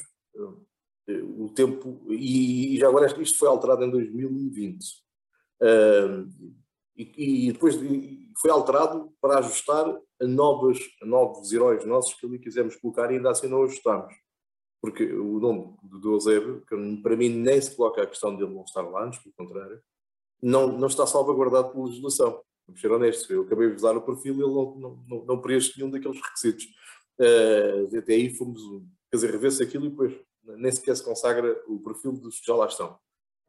o tempo. E, já agora isto foi alterado em 2020. E, e, depois foi alterado para ajustar a, novas, a novos heróis nossos que ali quisemos colocar e ainda assim não ajustámos porque o nome do Eusébio, que para mim nem se coloca a questão de ele não estar lá, antes pelo contrário, não, não está salvaguardado pela legislação. Vamos ser honestos, eu acabei de usar o perfil e ele não, não, não, não preenche nenhum daqueles requisitos. Uh, até aí fomos, quer dizer, revê-se aquilo e depois nem sequer se consagra o perfil dos que já lá estão.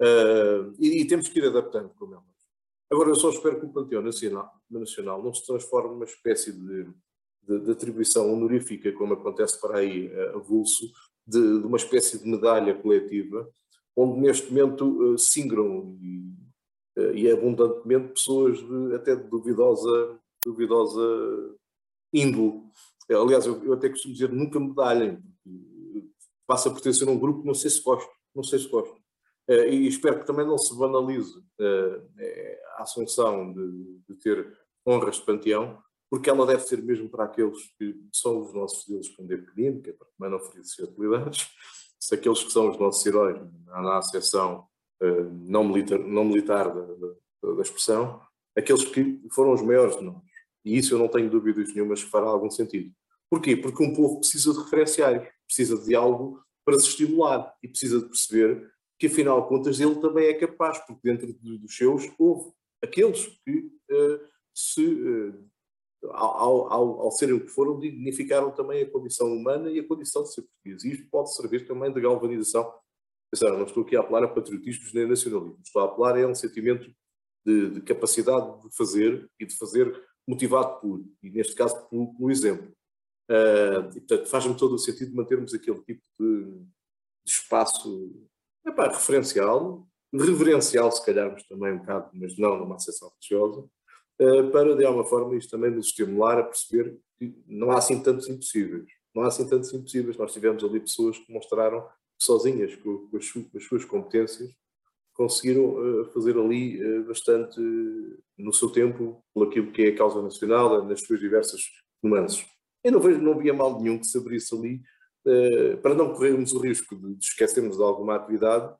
Uh, e, e, temos que ir adaptando, como é. Agora, eu só espero que o Panteão Nacional, Nacional não se transforme numa espécie de, de, de, atribuição honorífica, como acontece para aí a vulso, de, de uma espécie de medalha coletiva, onde neste momento uh, singram e, uh, e abundantemente pessoas de, até de duvidosa, duvidosa índole. Aliás, eu, eu, até costumo dizer nunca medalhem, passa a pertencer a um grupo não sei se gosto, não sei se gosto. Uh, e espero que também não se banalize a assunção de, de ter honras de panteão, porque ela deve ser mesmo para aqueles que são os nossos quando é pequenino, que é para também não oferecer utilidades, se aqueles que são os nossos heróis, na, na uh, não militar, não militar da, da, da, expressão, aqueles que foram os maiores de nós. E isso eu não tenho dúvidas nenhumas que fará algum sentido. Porquê? Porque um povo precisa de referenciais, precisa de algo para se estimular e precisa de perceber que, afinal de contas, ele também é capaz, porque dentro dos seus houve aqueles que uh, se uh, ao, ao, ao serem o que foram, dignificaram também a condição humana e a condição de ser português. E isto pode servir também de galvanização. Pensar, não estou aqui a apelar a patriotismo nem nacionalismo, estou a apelar a um sentimento de, de, capacidade de fazer e de fazer motivado por, e neste caso pelo exemplo. Uh, e, portanto, faz-me todo o sentido mantermos aquele tipo de, de espaço epá, referencial, reverencial, se calharmos também um bocado, mas não numa acessão religiosa, eh, para de alguma forma isto também nos estimular a perceber que não há assim tantos impossíveis. Não há assim tantos impossíveis. Nós tivemos ali pessoas que mostraram que sozinhas, com, com, as, com as, suas competências, conseguiram uh, fazer ali uh, bastante uh, no seu tempo, pelo aquilo que é a causa nacional, nas suas diversas nuances. Eu não vejo, não havia mal nenhum que se abrisse ali, para não corrermos o risco de, de esquecermos de alguma atividade,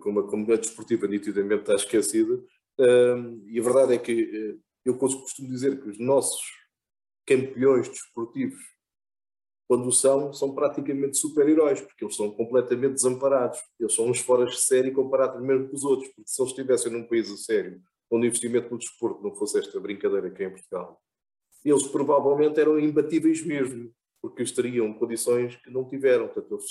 como a comunidade desportiva nitidamente está esquecida, e a verdade é que eh, eu costumo dizer que os nossos campeões desportivos, quando são, são praticamente super-heróis, porque eles são completamente desamparados. Eles são uns fora de série comparados mesmo com os outros, porque se eles estivessem num país a sério, onde o investimento no desporto não fosse esta brincadeira que é em Portugal, eles provavelmente eram imbatíveis mesmo, porque estariam condições que não tiveram. Portanto, eles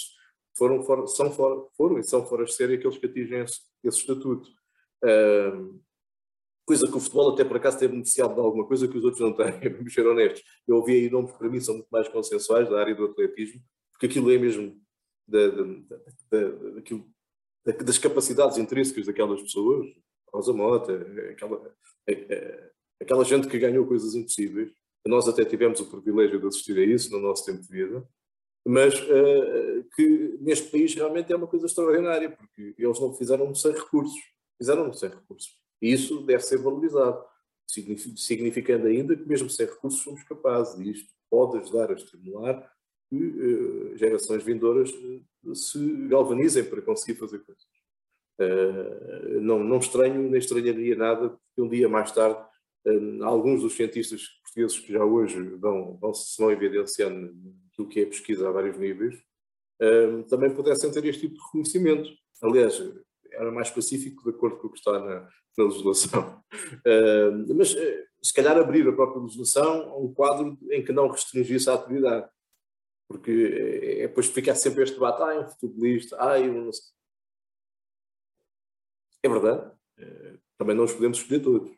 foram, fora, são fora, foram e são fora de série aqueles que atingem esse, esse estatuto coisa que o futebol até por acaso tem beneficiado de alguma coisa que os outros não têm, [LAUGHS] vamos ser honestos. Eu ouvi aí nomes que para mim são muito mais consensuais da área do atletismo, porque aquilo é mesmo da, da, da, daquilo, das capacidades intrínsecas daquelas pessoas, Rosa Mota, aquela, aquela gente que ganhou coisas impossíveis. Nós até tivemos o privilégio de assistir a isso no nosso tempo de vida, mas uh, que neste país realmente é uma coisa extraordinária, porque eles não fizeram sem recursos, fizeram sem recursos. E isso deve ser valorizado, significando ainda que mesmo sem recursos somos capazes, e isto pode ajudar a estimular que uh, gerações vindouras uh, se galvanizem para conseguir fazer coisas. Não, não estranho, nem estranharia nada que um dia mais tarde alguns dos cientistas portugueses que já hoje vão, vão, se vão evidenciando aquilo que é pesquisa a vários níveis, também pudessem ter este tipo de reconhecimento. Aliás, era mais específico de acordo com o que está na, na legislação. Uh, [LAUGHS] mas, uh, se calhar, abrir a própria legislação a um quadro em que não restringisse a atividade. Porque é, é depois ficar sempre este debate, ah, é um futebolista, ah, não sei. É verdade, uh, também não os podemos escolher todos.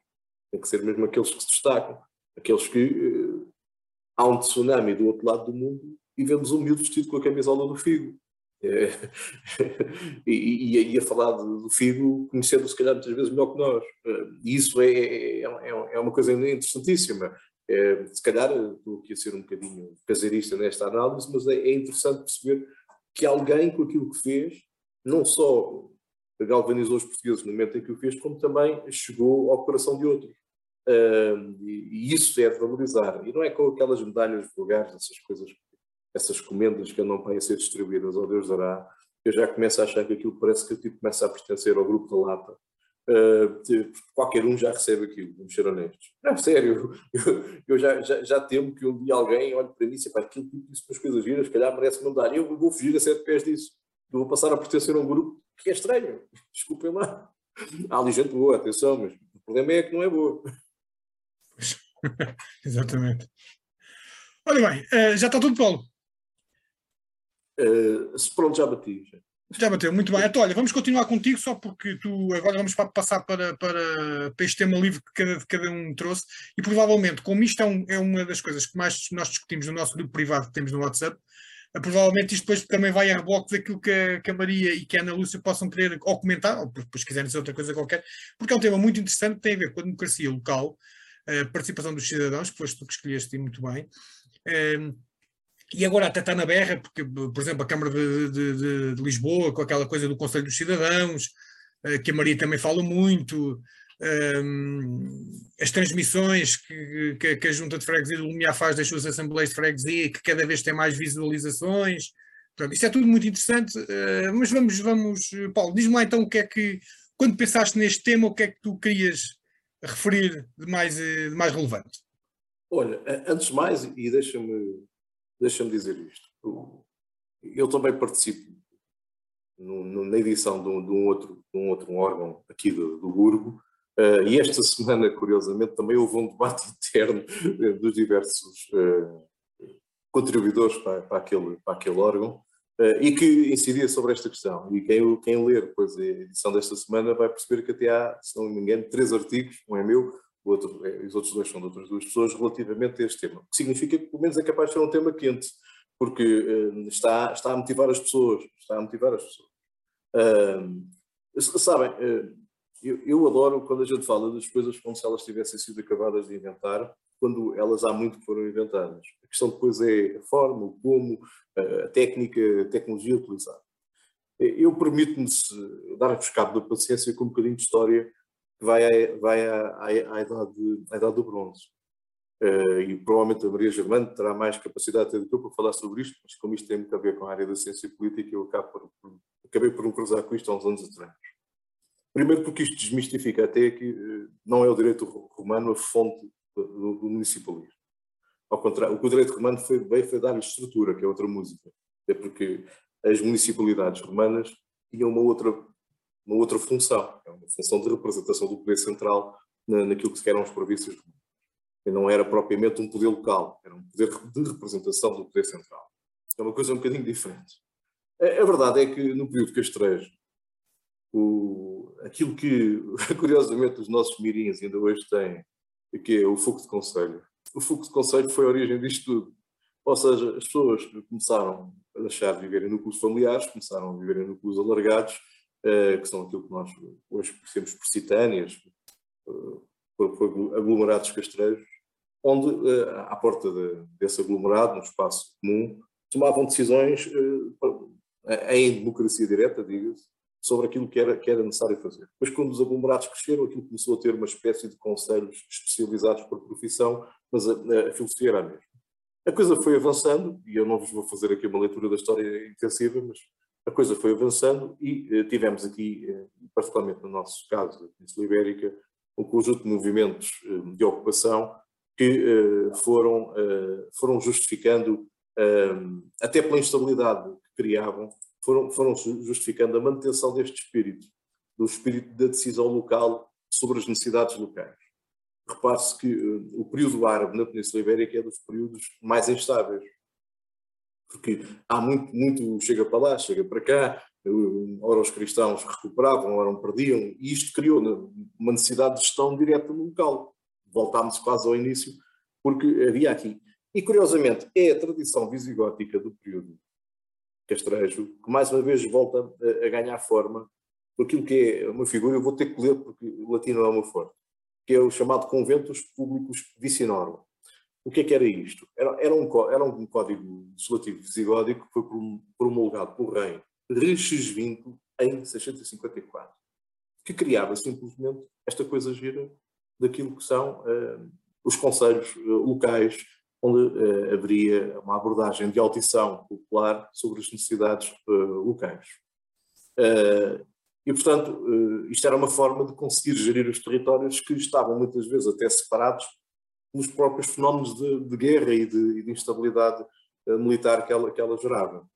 Tem que ser mesmo aqueles que se destacam, aqueles que há um tsunami do outro lado do mundo e vemos um miúdo vestido com a camisola do Figo. É, [LAUGHS] e, e, a falar do Figo, conhecendo se calhar muitas vezes melhor que nós. E isso é, é, é, é uma coisa interessantíssima. É, se calhar estou aqui a ser um bocadinho caseirista nesta análise, mas é, é, interessante perceber que alguém com aquilo que fez, não só galvanizou os portugueses no momento em que o fez, como também chegou ao coração de outros. E, isso é de valorizar. E não é com aquelas medalhas vulgares, essas coisas essas comendas que andam para ser distribuídas ao Deus dará, eu já começo a achar que aquilo parece que tipo começa a pertencer ao grupo da Lapa. Uh, qualquer um já recebe aquilo, vamos ser honestos. Não, sério, [LAUGHS] eu, eu já, já, já, temo que um dia alguém olhe para mim e disse, aquilo tipo isso as coisas giras, se calhar merece mandar. Eu vou fugir a sete pés disso. Eu vou passar a pertencer a um grupo que é estranho. [LAUGHS] Desculpem lá. Há ali gente boa, atenção, mas o problema é que não é boa. [LAUGHS] Exatamente. Olha bem, uh, já está tudo, Paulo. Uh, pronto, já bati. Já. já bateu, muito bem. Então, olha, vamos continuar contigo, só porque tu agora vamos passar para, para, para este tema livre que cada, cada um trouxe, e provavelmente, como isto é, um, é, uma das coisas que mais nós discutimos no nosso grupo privado que temos no WhatsApp, provavelmente isto depois também vai a reboque daquilo que a, que a, Maria e que a Ana Lúcia possam querer ou comentar, ou depois quiserem dizer outra coisa qualquer, porque é um tema muito interessante que tem a ver com a democracia local, a participação dos cidadãos, que foste tu que escolheste muito bem. Um, e agora até está na berra, porque, por exemplo, a Câmara de, de, de, Lisboa, com aquela coisa do Conselho dos Cidadãos, uh, que a Maria também fala muito, um, as transmissões que, que, que, a Junta de Freguesia do Lumiar faz das suas assembleias de freguesia, que cada vez tem mais visualizações. Portanto, isso é tudo muito interessante, uh, mas vamos, vamos, Paulo, diz-me lá então o que é que, quando pensaste neste tema, o que é que tu querias referir de mais, de mais relevante? Olha, antes de mais, e deixa-me deixa dizer isto, eu também participo no, no, na edição de um, de um, outro, de um outro órgão aqui do, do Burgo, Uh, e esta [LAUGHS] semana, curiosamente, também houve um debate [LAUGHS] interno uh, dos diversos uh, contribuidores para, para, aquele, para aquele órgão e que incidia sobre esta questão. E quem, quem ler a edição desta semana vai perceber que até há, se não me engano, três artigos, um é meu, o outro, é, os outros dois são de outras duas pessoas, relativamente a este tema. O que significa que, pelo menos, é capaz de ser um tema quente, porque está, está a motivar as pessoas. Está a motivar as pessoas. sabem eu, eu, adoro quando a gente fala das coisas como se elas tivessem sido acabadas de inventar, quando elas há muito foram inventadas. A questão depois é a forma, o como, a técnica, a tecnologia utilizada. Eu permito-me dar-vos cabo da paciência com um bocadinho de história que vai, vai à, à, à, idade, à idade do bronze. Uh, e provavelmente a Maria Germano terá mais capacidade do que eu para falar sobre isto, mas como isto tem muito a ver com a área da ciência política, eu por, por, acabei por me cruzar com isto há uns anos atrás. Primeiro porque isto desmistifica até que eh, não é o direito romano a fonte do, do municipalismo. Ao contrário, o que o direito romano foi, veio foi dar-lhe estrutura, que é outra música. É porque as municipalidades romanas tinham uma outra, uma outra função, é uma função de representação do poder central na, naquilo que eram as províncias romanas. E não era propriamente um poder local, era um poder de representação do poder central. É uma coisa um bocadinho diferente. A, a verdade é que no período castrejo, o, aquilo que, [LAUGHS] curiosamente, os nossos mirins ainda hoje têm, que é o fogo de conselho. O fogo de conselho foi a origem disto tudo. Ou seja, as pessoas começaram a deixar de viver em núcleos familiares, começaram a viver em núcleos alargados, uh, que são aquilo que nós hoje conhecemos por citâneas, por, aglomerados castrejos, onde, uh, à porta de, desse aglomerado, no espaço comum, tomavam decisões em democracia direta, diga-se, sobre aquilo que era, que era necessário fazer. Depois, quando os aglomerados cresceram, aquilo começou a ter uma espécie de conselhos especializados por profissão, mas a, a filosofia era a mesma. A coisa foi avançando, e eu não vos vou fazer aqui uma leitura da história intensiva, mas a coisa foi avançando e eh, tivemos aqui, eh, particularmente no nosso caso, da Península Ibérica, um conjunto de movimentos eh, de ocupação que eh, foram, eh, foram justificando, eh, até pela instabilidade que criavam, foram, foram justificando a manutenção deste espírito, do espírito da decisão local sobre as necessidades locais. Repare-se que uh, o período árabe na Península Ibérica é dos períodos mais instáveis, porque há muito, muito chega para lá, chega para cá, uh, ora os cristãos recuperavam, ora perdiam, e isto criou uma necessidade de gestão direta no local. Voltámos quase ao início, porque havia aqui. E curiosamente, é a tradição visigótica do período Castrejo, que mais uma vez volta a, a ganhar forma por aquilo que é uma figura, eu vou ter que ler porque o latino é uma forte, que é o chamado Conventos Públicos Vicinorum. O que é que era isto? Era, era, um, era um código legislativo visigódico que foi promulgado pelo rei Regisvinto em 654, que criava simplesmente esta coisa gira daquilo que são uh, os conselhos uh, locais onde uh, haveria uma abordagem de audição popular sobre as necessidades uh, locais. Uh, e, portanto, isto era uma forma de conseguir gerir os territórios que estavam muitas vezes até separados nos próprios fenómenos de, de guerra e de, de instabilidade militar que ela, que ela gerava.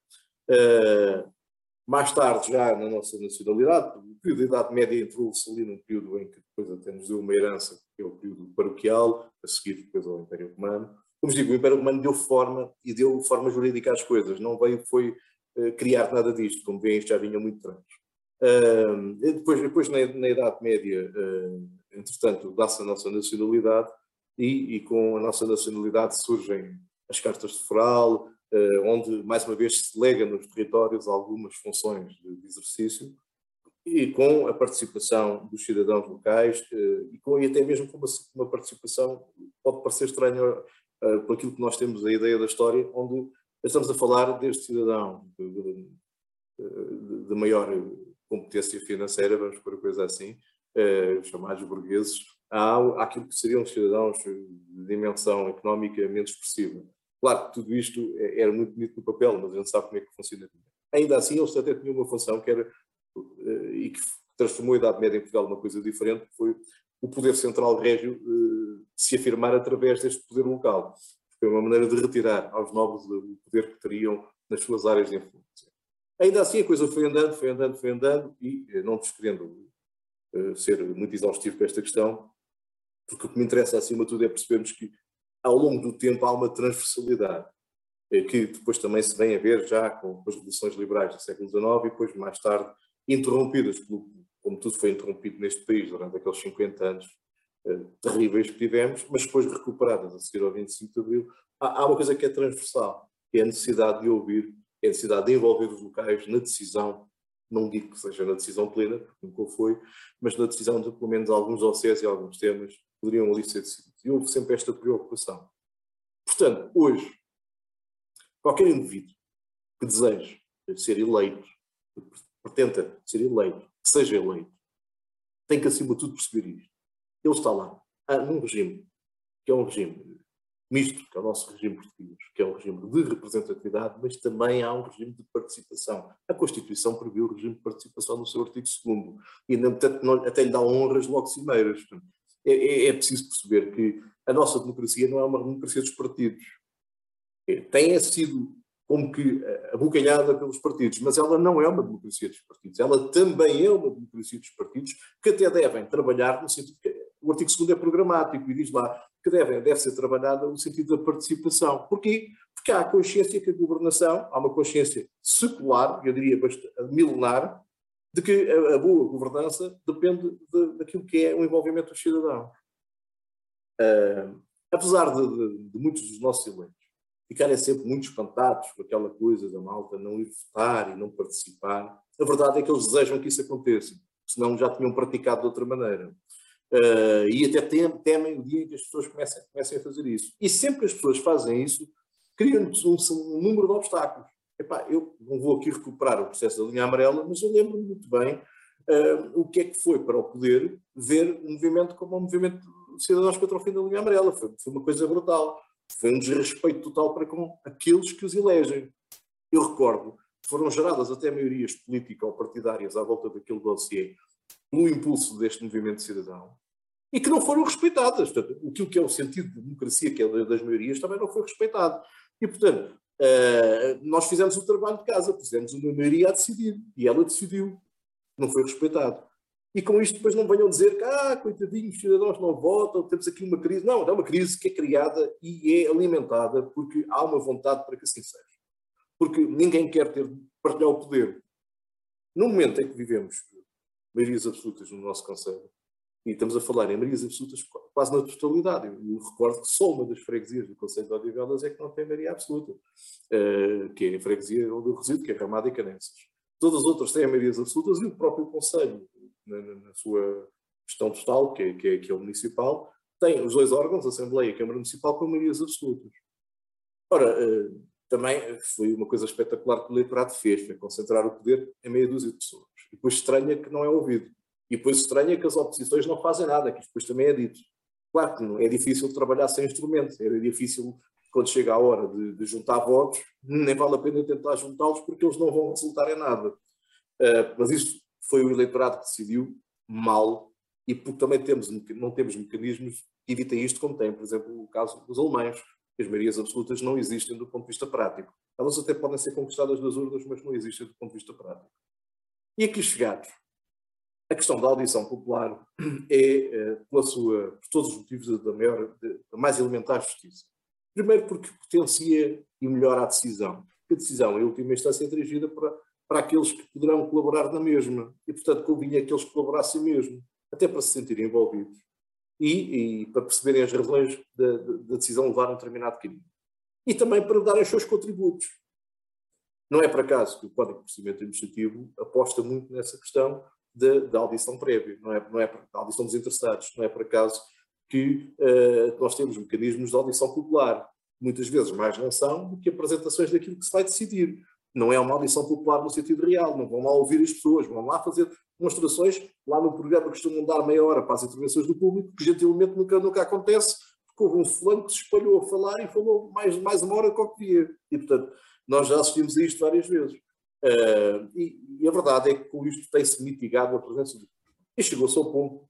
mais tarde, já na nossa nacionalidade, o período da Idade Média entrou-se ali num período em que depois até nos deu uma herança, que é o período paroquial, a seguir depois ao Império Romano, como digo, o Império Romano deu forma e deu forma jurídica às coisas, não veio foi uh, criar nada disto, como veem, isto já vinha muito antes. Uh, depois, depois na, na Idade Média, uh, entretanto, dá-se a nossa nacionalidade e, e, com a nossa nacionalidade surgem as cartas de foral, onde, mais uma vez, se delega nos territórios algumas funções de exercício, e com a participação dos cidadãos locais e, com, e até mesmo com uma, uma participação, pode parecer estranha por aquilo que nós temos a ideia da história, onde estamos a falar deste cidadão de, de, de maior competência financeira, vamos por coisa assim, uh, chamados burgueses, há aquilo que seriam cidadãos de dimensão económica menos expressiva. Claro que tudo isto é, era muito bonito no papel, mas a gente sabe como é que funciona. Ainda assim, eles até tinham uma função que era, uh, e que transformou a Idade Média em Portugal numa coisa diferente, que foi o poder central régio uh, se afirmar através deste poder local. Foi uma maneira de retirar aos nobres o poder que teriam nas suas áreas de influência. Ainda assim, a coisa foi andando, foi andando, foi andando, e eh, não vos querendo uh, ser muito exaustivo com esta questão, porque o que me interessa acima de tudo é percebermos que ao longo do tempo há uma transversalidade, que depois também se vem a ver já com as revoluções liberais do século XIX e depois mais tarde interrompidas pelo, como tudo foi interrompido neste país durante aqueles 50 anos uh, terríveis que tivemos, mas depois recuperadas a seguir ao 25 de Abril, há, há, uma coisa que é transversal, que é a necessidade de ouvir, é a necessidade de envolver os locais na decisão, não digo que seja na decisão plena, porque nunca foi, mas na decisão de pelo menos alguns OCs e alguns temas poderiam ali ser decididos. E houve sempre esta preocupação. Portanto, hoje, qualquer indivíduo que deseje ser eleito, que pretenda ser eleito, seja eleito, tem que, acima de tudo, perceber isto. Ele está lá, num regime, que é um regime misto, que é o nosso regime português, que é um regime de representatividade, mas também há um regime de participação. A Constituição previu o regime de participação no seu artigo 2 e, portanto, até lhe dá honras logo cimeiras. É, é, é preciso perceber que a nossa democracia não é uma democracia dos partidos. É, tem sido como que eh, abocanhada pelos partidos, mas ela não é uma democracia dos partidos, ela também é uma democracia dos partidos que até devem trabalhar no sentido que o artigo 2 é programático e diz lá que devem, deve ser trabalhada no sentido da participação. Porquê? Porque há a consciência que a governação, há uma consciência secular, eu diria milenar, de que a, a boa governança depende de, daquilo que é o envolvimento dos cidadãos. Uh, apesar de, de, de muitos dos nossos eleitos ficarem sempre muito espantados com aquela coisa da malta não ir votar e não participar. A verdade é que eles desejam que isso aconteça, senão já tinham praticado de outra maneira. Uh, e até temem, o dia em que as pessoas comecem, comecem a fazer isso. E sempre que as pessoas fazem isso, criam-nos um, um, número de obstáculos. Epá, eu não vou aqui recuperar o processo da linha amarela, mas eu lembro-me muito bem uh, o que é que foi para o poder ver um movimento como o movimento de cidadãos contra o fim da linha amarela. Foi, foi uma coisa brutal foi um desrespeito total para com aqueles que os elegem. Eu recordo, foram geradas até maiorias ou partidárias à volta daquele dossiê no impulso deste movimento cidadão e que não foram respeitadas. Portanto, aquilo que é o sentido de democracia, que é das maiorias, também não foi respeitado. E, portanto, uh, nós fizemos o trabalho de casa, pusemos uma maioria a decidir e ela decidiu. Não foi respeitado. E com isto depois não venham dizer que, ah, coitadinhos, os cidadãos não votam, temos aqui uma crise. Não, é uma crise que é criada e é alimentada porque há uma vontade para que assim seja. Porque ninguém quer ter, partilhar o poder. No momento em que vivemos maiorias absolutas no nosso Conselho, e estamos a falar em maiorias absolutas quase na totalidade. Eu recordo que só uma das freguesias do Conselho de Odivelas é que não tem maioria absoluta, uh, que é a freguesia onde eu resido, que é Ramada e Canenses. Todas as outras têm maiorias absolutas e o próprio Conselho na, na sua gestão total, que é, que, é, que é o municipal, tem os dois órgãos, a Assembleia e a Câmara Municipal, com maiorias absolutas. Ora, eh, também foi uma coisa espetacular que o eleitorado fez, foi concentrar o poder em meia dúzia de pessoas. E depois estranha que não é ouvido. E depois estranha que as oposições não fazem nada, que depois também é dito. Claro que não é difícil trabalhar sem instrumentos, era difícil quando chega a hora de, de juntar votos, nem vale a pena tentar juntá-los porque eles não vão resultar em nada. Uh, mas isto foi o eleitorado que decidiu mal e porque também temos, não temos mecanismos que evitem isto, como tem, por exemplo, o caso dos alemães. As maiorias absolutas não existem do ponto de vista prático. Elas até podem ser conquistadas das urnas, mas não existem do ponto de vista prático. E aqui chegados, a questão da audição popular [CLEARS THROAT] é, eh, pela sua, por todos os motivos, da, maior, da mais elementar justiça. Primeiro porque potencia e melhora a decisão. A decisão, em última instância, é dirigida para para aqueles que poderão colaborar na mesma. E, portanto, convinha que eles colaborassem mesmo, até para se sentirem envolvidos e, e para perceberem as razões da, da, decisão de levar um determinado caminho. e também para darem os seus contributos. Não é por acaso que o Código de Procedimento Administrativo aposta muito nessa questão da audição prévia, não é, não é da audição dos interessados, não é por acaso que uh, nós temos mecanismos de audição popular, muitas vezes mais não são do que apresentações daquilo que se vai decidir. Não é uma audição popular no sentido real, não vão lá ouvir as pessoas, vão lá fazer demonstrações, lá no programa costumam dar meia hora para as intervenções do público, que gentilmente nunca, nunca acontece, porque houve um fulano que se espalhou a falar e falou mais, mais uma hora que o que. E, portanto, nós já assistimos a isto várias vezes. Uh, e, e, a verdade é que com isto tem-se mitigado a presença do E chegou-se ao ponto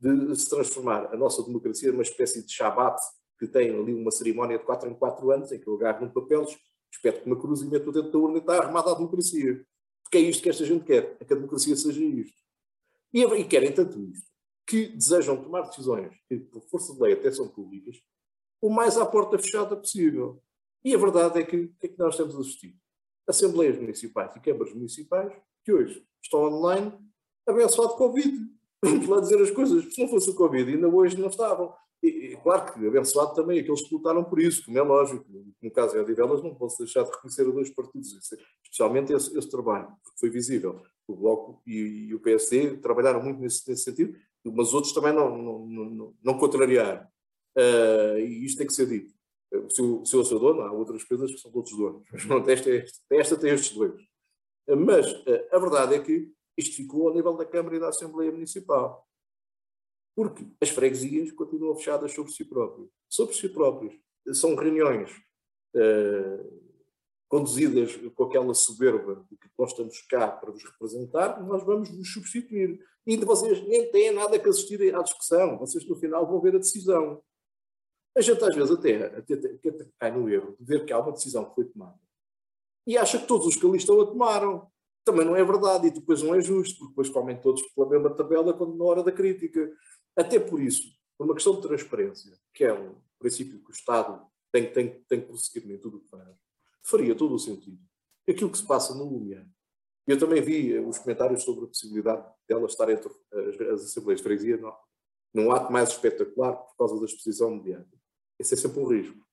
de se transformar a nossa democracia numa espécie de shabat que tem ali uma cerimónia de 4 em 4 anos, em que eu agarro num papel, espeto uma cruz e meto dentro da urna e está armada a democracia. Porque é isto que esta gente quer, é que a democracia seja isto. E, e querem tanto isto, que desejam tomar decisões que, por força de lei, até são públicas, o mais à porta fechada possível. E a verdade é que é que nós temos assistido? Assembleias municipais e câmaras municipais que hoje estão online abençoado Covid. [LAUGHS] Vamos lá dizer as coisas. Se não fosse o Covid, ainda hoje não estavam. E, claro que abençoado também aqueles que lutaram por isso, como é lógico. No caso de Odivelas, não posso deixar de reconhecer a dois partidos, especialmente esse, esse trabalho, porque foi visível. O Bloco e, e o PSD trabalharam muito nesse, nesse, sentido, mas outros também não, não, não, não contrariaram. Uh, e isto tem que ser dito. Se eu, se eu sou dono, há outras coisas que são outros donos, mas não, esta, esta tem estes dois. Mas uh, a verdade é que isto ficou ao nível da Câmara e da Assembleia Municipal. Porque as freguesias continuam fechadas sobre si próprias. Sobre si próprias. São reuniões uh, conduzidas com aquela soberba de que nós estamos cá para vos representar, nós vamos vos substituir. E vocês nem têm nada que assistir à discussão, vocês no final vão ver a decisão. A gente às vezes até, até, até cai no erro de ver que há uma decisão que foi tomada e acha que todos os que ali estão a tomaram. Também não é verdade e depois não é justo, porque depois comem todos pela mesma tabela quando na hora da crítica. Até por isso, por uma questão de transparência, que é um princípio que o Estado tem, tem, tem que prosseguir em tudo o que faz, faria todo o sentido. Aquilo que se passa no Lumiar. Eu também vi os comentários sobre a possibilidade dela estar entre as, as Assembleias de Freguesia num ato mais espetacular por causa da exposição mediática. Esse é sempre um risco.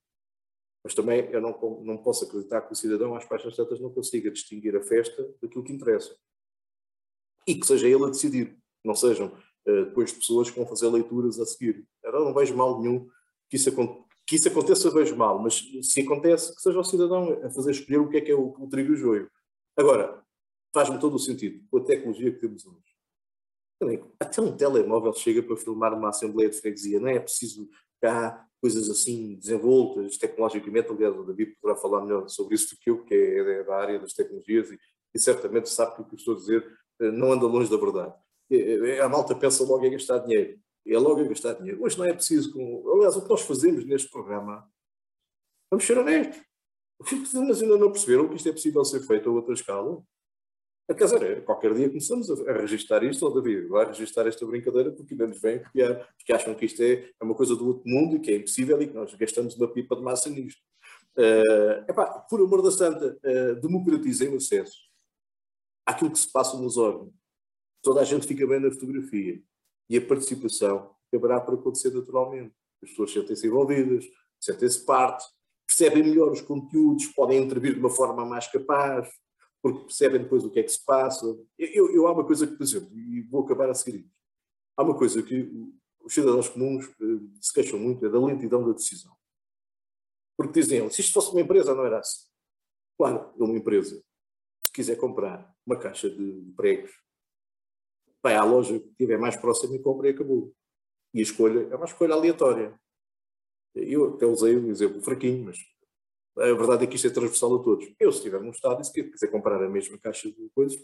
Mas também eu não, não posso acreditar que o cidadão, às páginas tantas, não consiga distinguir a festa daquilo que interessa. E que seja ele a decidir, não sejam uh, depois pessoas que vão fazer leituras a seguir. Eu não vejo mal nenhum que isso, que isso aconteça, vejo mal, mas se acontece, que seja o cidadão a fazer escolher o que é que é o, o trigo e o joio. Agora, faz-me todo o sentido, com a tecnologia que temos hoje. Até um telemóvel chega para filmar uma Assembleia de Freguesia, não é preciso cá coisas assim desenvoltas tecnologicamente. Aliás, o David poderá falar melhor sobre isso do que eu, que é da área das tecnologias e, e certamente sabe que o que estou a dizer eh, não anda longe da verdade. A malta pensa logo em gastar dinheiro. É logo em gastar dinheiro. Hoje não é preciso. Com... Aliás, o que nós fazemos neste programa, vamos ser honestos. Mas ainda não perceberam que isto é possível ser feito a outra escala? Quer dizer, qualquer dia começamos a, a registrar isto, ou David, vai registrar esta brincadeira porque ainda nos vem copiar, porque acham que isto é, é uma coisa do outro mundo e que é impossível e que nós gastamos uma pipa de massa nisto. Uh, epá, por amor da santa, uh, democratizem o acesso àquilo que se passa nos órgãos. Toda a gente fica bem na fotografia e a participação acabará por acontecer naturalmente. As pessoas sentem-se envolvidas, sentem-se parte, percebem melhor os conteúdos, podem intervir de uma forma mais capaz, porque percebem depois o que é que se passa. Eu, eu há uma coisa que, por exemplo, e vou acabar a seguir há uma coisa que os cidadãos comuns uh, se queixam muito, é da lentidão da decisão. Porque dizem, se isto fosse uma empresa, não era assim. Claro, é uma empresa, se quiser comprar uma caixa de pregos, vai à loja que estiver mais próxima e compra e acabou. E a escolha é uma escolha aleatória. Eu até usei um exemplo fraquinho, mas a verdade é que isto é transversal a todos. Eu, se estiver num Estado e se quiser comprar a mesma caixa de coisas,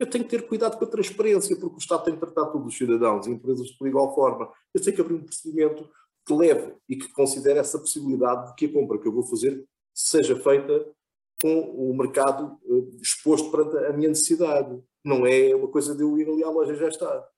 eu tenho que ter cuidado com a transparência, porque o Estado tem que tratar todos os cidadãos e empresas de igual forma. Eu tenho que abrir um procedimento que leve e que considere essa possibilidade de que a compra que eu vou fazer seja feita com o mercado uh, exposto perante a minha necessidade. Não é uma coisa de eu ir ali à loja já está.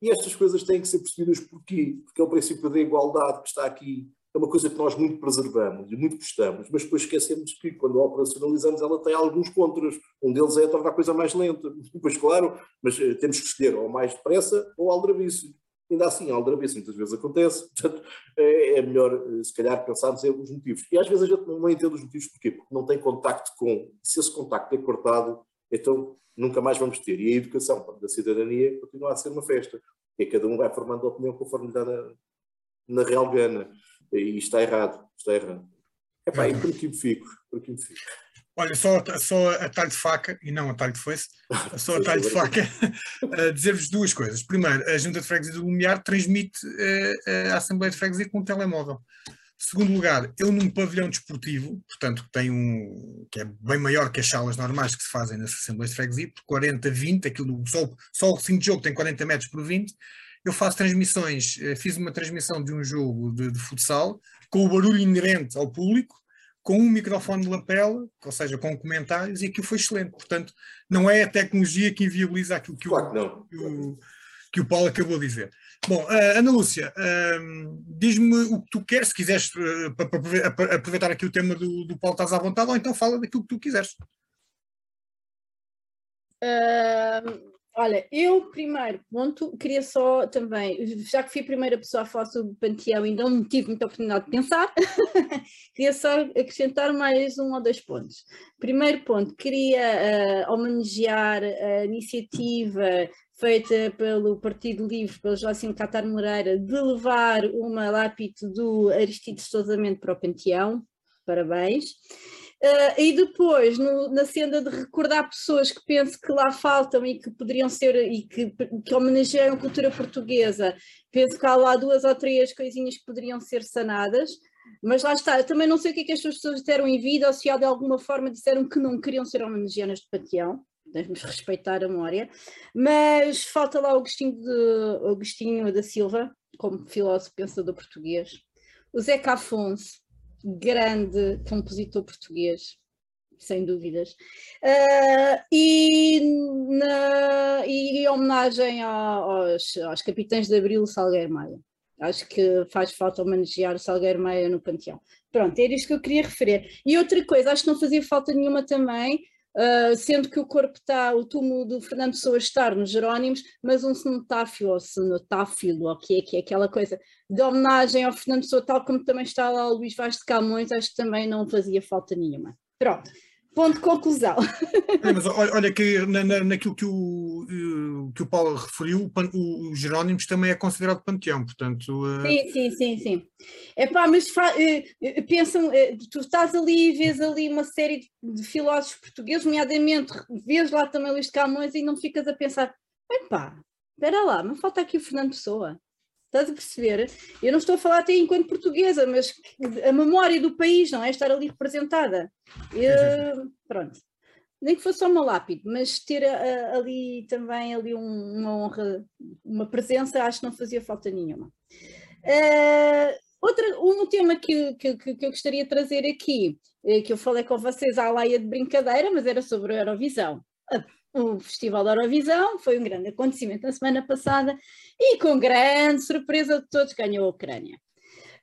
E estas coisas têm que ser percebidas porquê? Porque é o princípio da igualdade que está aqui é uma coisa que nós muito preservamos e muito gostamos, mas depois esquecemos que quando a operacionalizamos ela tem alguns contras. Um deles é tornar a coisa mais lenta. [LAUGHS] Depois, claro, mas eh, temos que escolher ou mais depressa ou aldrabice. Ainda assim, aldrabice muitas vezes acontece, [LAUGHS] portanto, é, é melhor, se calhar, pensarmos em alguns motivos. E às vezes a gente não entende os motivos porquê, porque não tem contacto com. Se esse contacto é cortado, então nunca mais vamos ter. E a educação da cidadania continua a ser uma festa. E cada um vai formando a opinião conforme dá na, na real gana. E está errado, está errado. Epá, e por aqui me fico, por aqui me fico. Olha, só, só a talho de faca, e não a talho de foice, [LAUGHS] só a talho de faca, dizer-vos duas coisas. Primeiro, a Junta de Freguesia do Lumiar transmite uh, a Assembleia de Freguesia com um telemóvel. Segundo lugar, eu num pavilhão desportivo, portanto, que tem um que é bem maior que as salas normais que se fazem nas Assembleias de Freguesia, por 40, 20, aquilo, só, só o recinto de jogo tem 40 metros por 20, eu faço transmissões, eh, fiz uma transmissão de um jogo de, de futsal, com o barulho inerente ao público, com um microfone de lapela, ou seja, com comentários, e aquilo foi excelente. Portanto, não é a tecnologia que inviabiliza aquilo que, claro, o, que, o, que o Paulo acabou de dizer. Bom, uh, Ana Lúcia, uh, diz-me o que tu queres, se quiseres uh, para aproveitar aqui o tema do, do Paulo, estás à vontade, ou então fala daquilo que tu quiseres. Olha, eu, primeiro ponto, queria só também, já que fui a primeira pessoa a falar sobre o Panteão e não tive muita oportunidade de pensar, [LAUGHS] queria só acrescentar mais um ou dois pontos. Primeiro ponto, queria uh, homenagear a iniciativa feita pelo Partido Livre, pelo Joacim Catar Moreira, de levar uma lápide do Aristides Sousa Mendes para o Panteão. Parabéns. Uh, e depois, no, na senda de recordar pessoas que penso que lá faltam e que poderiam ser, e que, que homenageiam a cultura portuguesa, penso que há lá duas ou três coisinhas que poderiam ser sanadas, mas lá está, eu também não sei o que é que as pessoas disseram em vida ou se há de alguma forma disseram que não queriam ser homenageadas de Panteão, devemos respeitar a memória, mas falta lá Agostinho, de, da Silva, como filósofo pensador português, o Zeca Afonso, grande compositor português, sem dúvidas. Uh, e, na, e em homenagem aos, aos capitães de Abril Salgueiro Maia. Acho que faz falta homenagear o Salgueiro Maia no Panteão. Pronto, era isto que eu queria referir. E outra coisa, acho que não fazia falta nenhuma também, Uh, sendo que o corpo está, o túmulo do Fernando Pessoa estar nos Jerónimos, mas um cenotáfio ou cenotáfilo, ou o que é que é aquela coisa de homenagem ao Fernando Pessoa, tal como também está lá o Luís Vaz de Camões, acho que também não fazia falta nenhuma. Pronto. Ponto de conclusão. É, [LAUGHS] mas olha, que na, na, naquilo que o, que o Paulo referiu, o, o Jerónimos também é considerado panteão, portanto. Uh... Sim, sim, sim, sim. É pá, mas uh, pensam, uh, tu estás ali e vês ali uma série de, de filósofos portugueses, nomeadamente, vês lá também Luís de Camões e não ficas a pensar, epá, espera lá, mas falta aqui o Fernando Pessoa. Estás a perceber? Eu não estou a falar até enquanto portuguesa, mas a memória do país, não é? Estar ali representada. Eu, pronto. Nem que fosse só uma lápide, mas ter a, a, ali também ali um, uma honra, uma presença, acho que não fazia falta nenhuma. Uh, outra, um tema que, que, que, eu gostaria de trazer aqui, eh, que eu falei com vocês à laia de brincadeira, mas era sobre a Eurovisão o Festival da Eurovisão, foi um grande acontecimento na semana passada e com grande surpresa de todos ganhou a Ucrânia.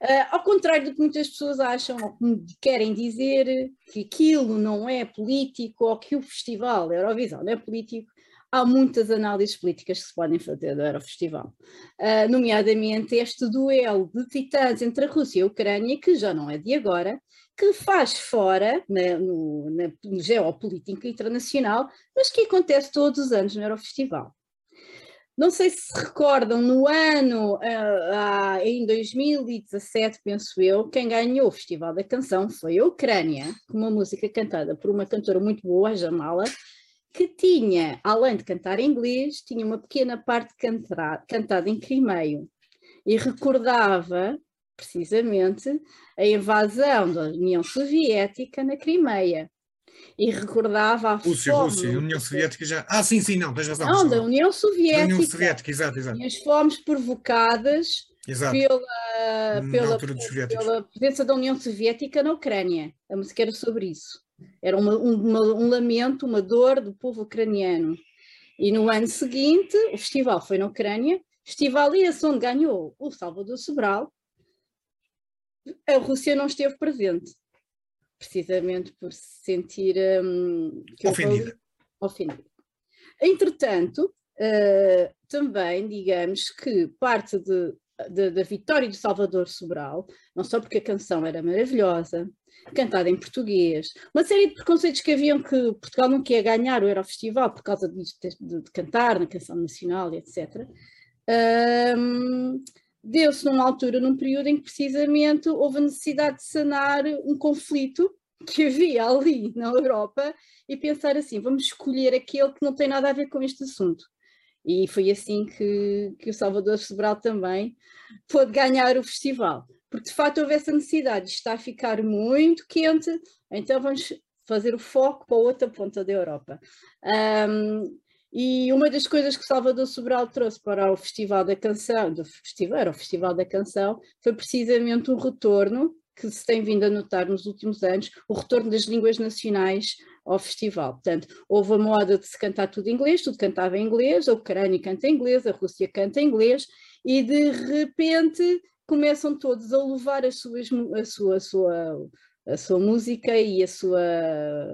Uh, ao contrário do que muitas pessoas acham ou querem dizer que aquilo não é político ou que o Festival da Eurovisão não é político, há muitas análises políticas que se podem fazer do Eurofestival, uh, nomeadamente este duelo de titãs entre a Rússia e a Ucrânia, que já não é de agora, que faz fora na, no, na, geopolítica internacional, mas que acontece todos os anos no Eurofestival. Não sei se se recordam, no ano, uh, uh, em 2017, penso eu, quem ganhou o Festival da Canção foi a Ucrânia, com uma música cantada por uma cantora muito boa, a Jamala, que tinha, além de cantar em inglês, tinha uma pequena parte cantada em crimeio e recordava precisamente a invasão da União Soviética na Crimeia e recordava a Rússia, fome... Rússia, a União Soviética já... Ah, sim, sim, não, tens razão. Não, da União Soviética. Da União Soviética, exato, exato. E as fomes provocadas exato. Pela, pela, pela presença da União Soviética na Ucrânia. A música era sobre isso. Era uma, uma, um lamento, uma dor do povo ucraniano. E no ano seguinte, o festival foi na Ucrânia, festival esse onde ganhou o Salvador Sobral, a Rússia não esteve presente, precisamente por se sentir um, ofendida. ofendida. Entretanto, uh, também, digamos, que parte de, de, da vitória de Salvador Sobral, não só porque a canção era maravilhosa, cantada em português, uma série de preconceitos que haviam que Portugal não quer ganhar o Eurofestival por causa de, de, de cantar na canção nacional e etc. Um, Deu-se numa altura, num período em que precisamente houve a necessidade de sanar um conflito que havia ali na Europa e pensar assim: vamos escolher aquele que não tem nada a ver com este assunto. E foi assim que, que o Salvador Sobral também pôde ganhar o festival porque de facto houve essa necessidade, está a ficar muito quente, então vamos fazer o foco para outra ponta da Europa. Um, e uma das coisas que Salvador Sobral trouxe para o Festival da Canção, do festival, era o Festival da Canção, foi precisamente o retorno que se tem vindo a notar nos últimos anos, o retorno das línguas nacionais ao festival. Portanto, houve a moda de se cantar tudo em inglês, tudo cantava em inglês, a Ucrânia canta em inglês, a Rússia canta em inglês, e de repente começam todos a levar as suas, a, sua, a, sua, a sua música e a sua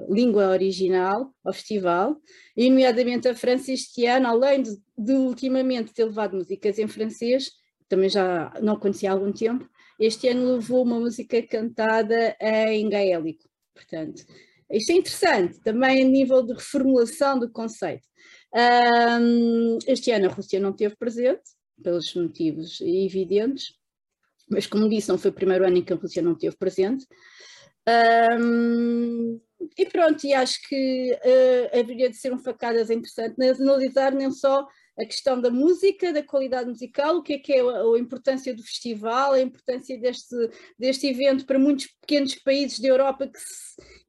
língua original ao festival, e nomeadamente a França este ano, além de, de ultimamente ter levado músicas em francês, também já não conhecia há algum tempo, este ano levou uma música cantada em gaélico, portanto, isto é interessante, também a nível de reformulação do conceito. Um, este ano a Rússia não teve presente, pelos motivos evidentes, mas como disse, não foi o primeiro ano em que a Rússia não esteve presente. Um, e pronto, e acho que uh, haveria de ser um facadas interessante analisar não só a questão da música, da qualidade musical, o que é que é a, a, importância do festival, a importância deste, deste evento para muitos pequenos países da Europa que,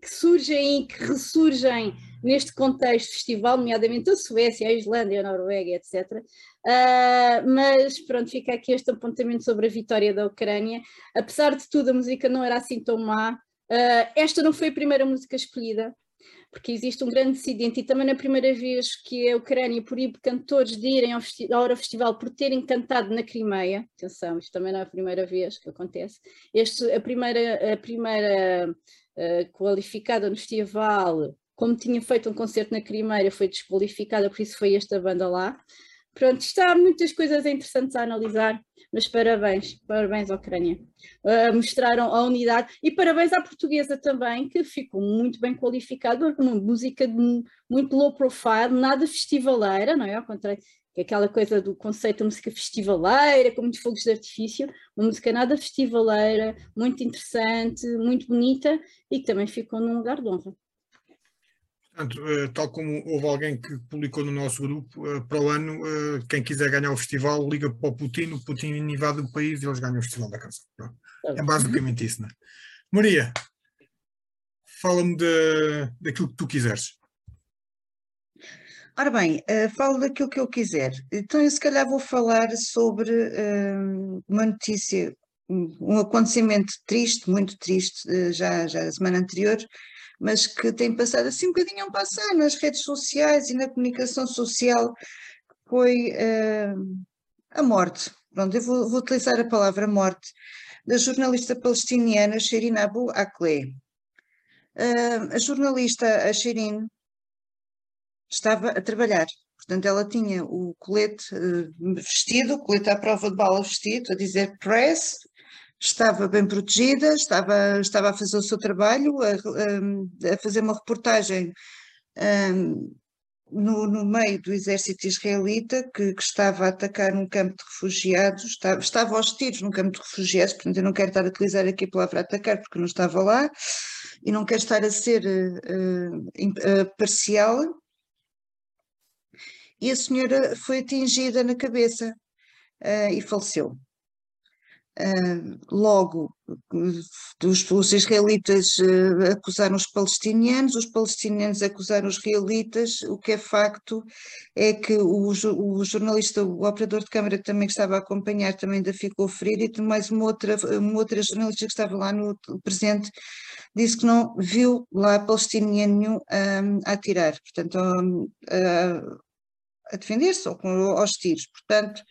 que surgem e que ressurgem neste contexto festival, nomeadamente a Suécia, a Islândia, a Noruega, etc. Uh, mas pronto, fica aqui este apontamento sobre a vitória da Ucrânia. Apesar de tudo, a música não era assim tão má. Uh, esta não foi a primeira música escolhida, porque existe um grande incidente e também na primeira vez que a Ucrânia proíbe cantores de irem ao, ao Eurofestival por terem cantado na Crimeia, atenção, isto também não é a primeira vez que acontece, este, a primeira, a primeira uh, qualificada no festival como tinha feito um concerto na Crimeira, foi desqualificada, por isso foi esta banda lá. Pronto, está muitas coisas interessantes a analisar, mas parabéns, parabéns à Ucrânia. Uh, mostraram a unidade e parabéns à portuguesa também, que ficou muito bem qualificada, uma música de muito low profile, nada festivaleira, não é? Ao contrário, é aquela coisa do conceito de música festivaleira, com muitos fogos de artifício, uma música nada festivaleira, muito interessante, muito bonita e que também ficou num lugar de honra. Portanto, eh, tal como houve alguém que publicou no nosso grupo, eh, para o ano, eh, quem quiser ganhar o festival, liga para o Putin, o Putin invade o país e eles ganham o festival da canção. É basicamente isso, não é? Maria, fala-me daquilo que tu quiseres. Ora bem, uh, falo daquilo que eu quiser. Então, eu se calhar vou falar sobre uh, uma notícia, um acontecimento triste, muito triste, uh, já, já a semana anterior, mas que tem passado assim um bocadinho a passar nas redes sociais e na comunicação social, foi uh, a morte. Pronto, eu vou, vou, utilizar a palavra morte da jornalista palestiniana Shirin Abu Akleh. Uh, a jornalista a estava a trabalhar, portanto ela tinha o colete uh, vestido, o colete à prova de bala vestido, a dizer press, estava bem protegida, estava, estava a fazer o seu trabalho, a, a fazer uma reportagem um, no, no, meio do exército israelita que, que, estava a atacar um campo de refugiados, estava, estava aos tiros num campo de refugiados, portanto eu não quero estar a utilizar aqui a palavra atacar porque não estava lá e não quero estar a ser uh, uh, parcial. E a senhora foi atingida na cabeça uh, e faleceu. Uh, logo, os, os israelitas uh, acusaram os palestinianos, os palestinianos acusaram os israelitas. O que é facto é que o, o jornalista, o operador de câmara que também estava a acompanhar, também ainda ficou ferido, e mais uma outra, uma outra jornalista que estava lá no presente disse que não viu lá palestiniano nenhum um, a atirar, portanto, a, a defender-se ou aos tiros. Portanto,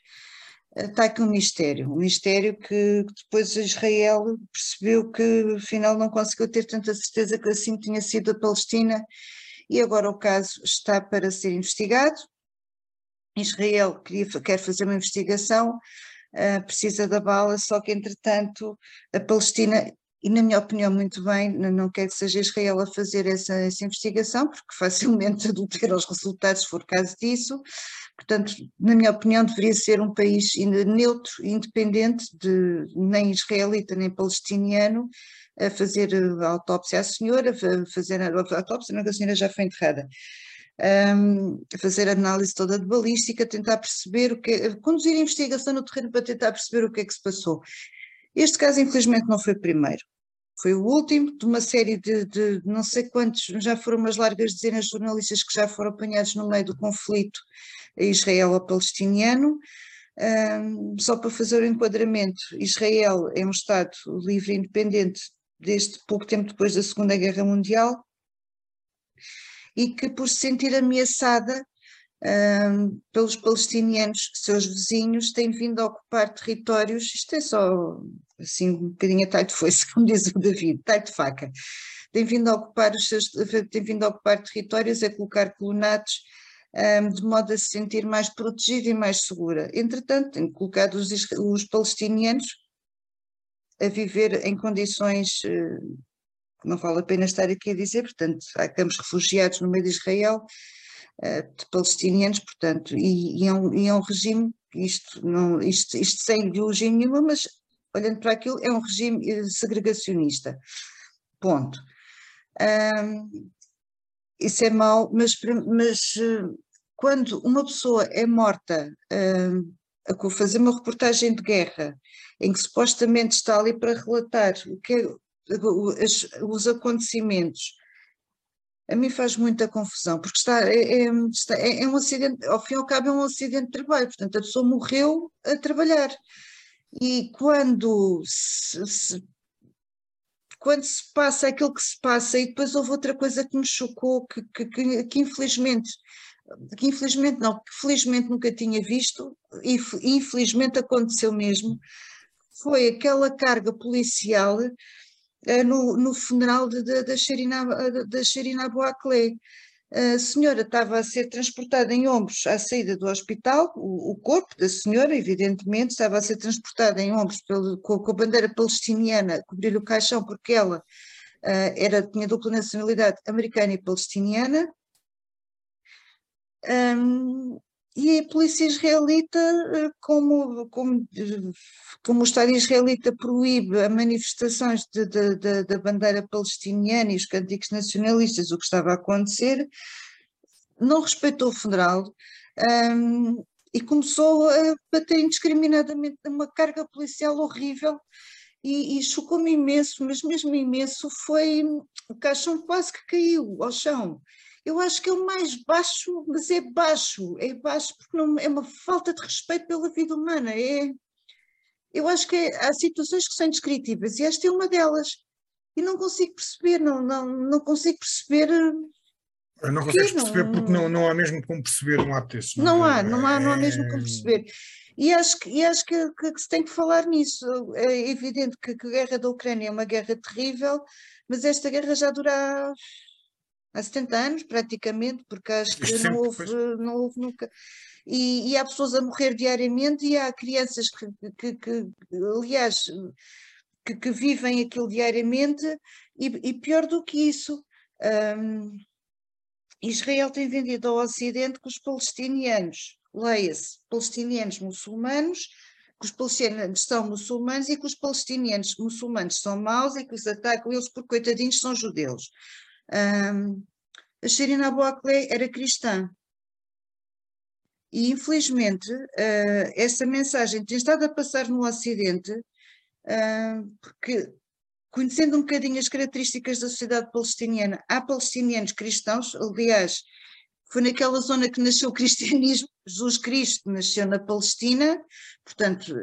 está aqui um mistério, um mistério que depois Israel percebeu que afinal não conseguiu ter tanta certeza que assim tinha sido a Palestina e agora o caso está para ser investigado. Israel queria, quer fazer uma investigação, uh, precisa da bala, só que entretanto a Palestina, e na minha opinião muito bem, não quer que seja Israel a fazer essa, essa investigação, porque facilmente [LAUGHS] adultera os resultados se for caso disso, portanto, na minha opinião deveria ser um país neutro, independente, de nem israelita nem palestiniano, a fazer a autópsia à senhora, a fazer a autópsia, não que a senhora já foi enterrada, um, fazer a análise toda de balística, tentar perceber o que conduzir a investigação no terreno para tentar perceber o que é que se passou. Este caso, infelizmente, não foi o primeiro. Foi o último de uma série de, de não sei quantos, já foram umas largas dezenas de jornalistas que já foram apanhados no meio do conflito israelo-palestiniano. Um, só para fazer o enquadramento, Israel é um Estado livre e independente desde pouco tempo depois da Segunda Guerra Mundial, e que, por se sentir ameaçada um, pelos palestinianos, seus vizinhos, tem vindo a ocupar territórios, isto é só assim um bocadinho a talho de foice, [LAUGHS] como diz o David, talho de faca, tem vindo a ocupar os seus, tem vindo a ocupar territórios, a colocar colonatos, de modo a se sentir mais protegida e mais segura. Entretanto, tem colocado os, os palestinianos a viver em condições uh, não vale a pena estar aqui a dizer, portanto, há campos refugiados no meio de Israel, eh, de palestinianos, portanto, e, e, é, um, e é um regime, isto, não, isto, isto sem ideologia nenhuma, mas olhando para aquilo, é um regime eh, segregacionista. Ponto. Um, isso é mau, mas, mas eh, quando uma pessoa é morta um, a fazer uma reportagem de guerra, em que supostamente está ali para relatar o que é, os acontecimentos, a mim faz muita confusão, porque está, é, é, é, é um acidente, ao fim e ao cabo é um acidente de trabalho, portanto a pessoa morreu a trabalhar. E quando se, se, quando se passa aquilo que se passa, e depois houve outra coisa que me chocou, que, que, que, que infelizmente, que infelizmente não, que felizmente nunca tinha visto, e infelizmente aconteceu mesmo, foi aquela carga policial eh, no, no funeral da Sherina Boaclé. A senhora estava a ser transportada em ombros à saída do hospital, o, corpo da senhora, evidentemente, estava a ser transportada em ombros pelo, com, com, a bandeira palestiniana a cobrir o caixão, porque ela uh, era, tinha dupla nacionalidade americana e palestiniana. Um, e a polícia israelita, eh, como, como, como o Estado israelita proíbe a manifestações de, de, de, da bandeira palestiniana e os cânticos nacionalistas, o que estava a acontecer, não respeitou o funeral um, e começou a bater indiscriminadamente numa carga policial horrível. E, e chocou-me imenso, mas mesmo imenso foi o caixão quase que caiu ao chão eu acho que é o mais baixo, mas é baixo, é baixo porque não, é uma falta de respeito pela vida humana. É, eu acho que é, há situações que são indescritíveis e esta é uma delas. E não consigo perceber, não, não, não consigo perceber. Não consegues perceber não, porque não, não há mesmo como perceber um ato desses. Não, não há, não há, não há mesmo como perceber. E acho que, e acho que, que, que, se tem que falar nisso. É evidente que, que a guerra da Ucrânia é uma guerra terrível, mas esta guerra já dura há 70 anos praticamente, porque acho que não houve, não houve nunca. E, e, há pessoas a morrer diariamente e há crianças que, que, que aliás, que, que, vivem aquilo diariamente e, e pior do que isso, um, Israel tem vendido ao Ocidente que os palestinianos, leia-se, palestinianos muçulmanos, que os palestinianos são muçulmanos e que os palestinianos muçulmanos são maus e que os atacam eles por coitadinhos são judeus. Um, a Sherina Boaclé era cristã. E, infelizmente, uh, essa mensagem tem estado a passar no Ocidente, uh, porque, conhecendo um bocadinho as características da sociedade palestiniana, há palestinianos cristãos, aliás, foi naquela zona que nasceu o cristianismo, Jesus Cristo nasceu na Palestina, portanto,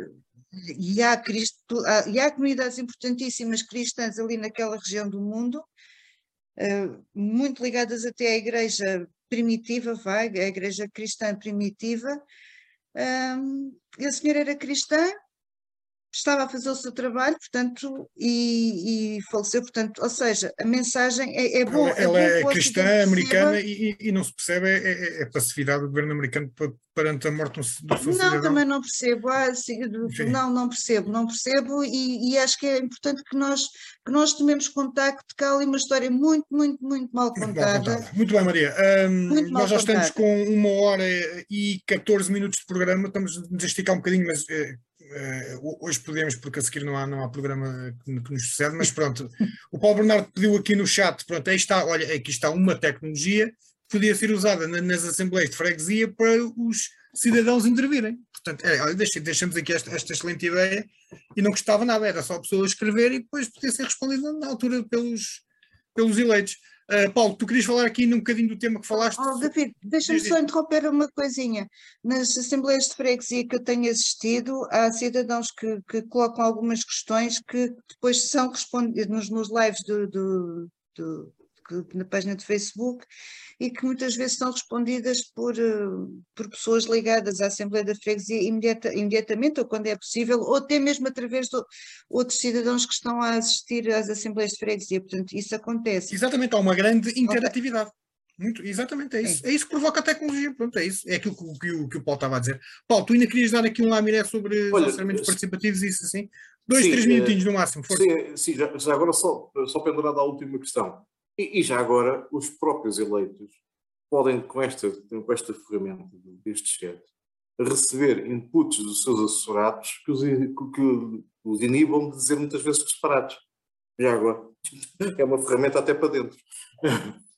e há, Cristo, há, e há comunidades importantíssimas cristãs ali naquela região do mundo, muito ligadas até à igreja primitiva, vai, a igreja cristã primitiva. Um, e a senhora era cristã, estava a fazer o seu trabalho, portanto, e, e faleceu, portanto, ou seja, a mensagem é, é bom. Ela é, bom é cristã americana e, e, não se percebe é, é, é passividade do governo americano perante a morte do seu. Não, também não percebo, ah, sim, não, não percebo, não percebo e, e, acho que é importante que nós, que nós tomemos contacto, que há ali uma história muito, muito, muito mal contada. Muito, contada. muito bem, Maria. Um, nós já contada. estamos com uma hora e 14 minutos de programa, estamos a esticar um bocadinho, mas eh, hoje podemos, porque a seguir não há, não há programa que, nos sucede, mas pronto. o Paulo Bernardo pediu aqui no chat, pronto, aí está, olha, aqui está uma tecnologia que podia ser usada na, nas assembleias de freguesia para os cidadãos intervirem. Portanto, é, deixamos aqui esta, esta, excelente ideia e não custava nada, era só a pessoa escrever e depois podia ser respondida na altura pelos, pelos eleitos. Uh, Paulo, tu querias falar aqui num bocadinho do tema que falaste? Oh, David, deixa-me só interromper uma coisinha. Nas assembleias de freguesia que eu tenho assistido, há cidadãos que, que colocam algumas questões que depois são respondidas nos, nos lives do, do, do, na página de Facebook e que muitas vezes são respondidas por, eh, por pessoas ligadas à Assembleia da Freguesia imediata, imediatamente, ou quando é possível, ou até mesmo através de outros cidadãos que estão a assistir às Assembleias de Freguesia. Portanto, isso acontece. Exatamente, há uma grande interatividade. Muito, exatamente, é isso. É. é isso que provoca a tecnologia. Pronto, é isso. É aquilo que, que, o, que o Paulo estava a dizer. Paulo, tu ainda querias dar aqui um lamiré sobre Olha, orçamentos participativos e isso assim? Dois, sim, três minutinhos no máximo. Força. Sim, sim já, já, agora só, só pendurado à última questão. E, e, já agora, os próprios eleitos podem, com esta, com esta ferramenta deste chat, receber inputs dos seus assessorados que os, que os inibam de dizer muitas vezes disparados. Já agora, [LAUGHS] é uma ferramenta até para dentro. [LAUGHS]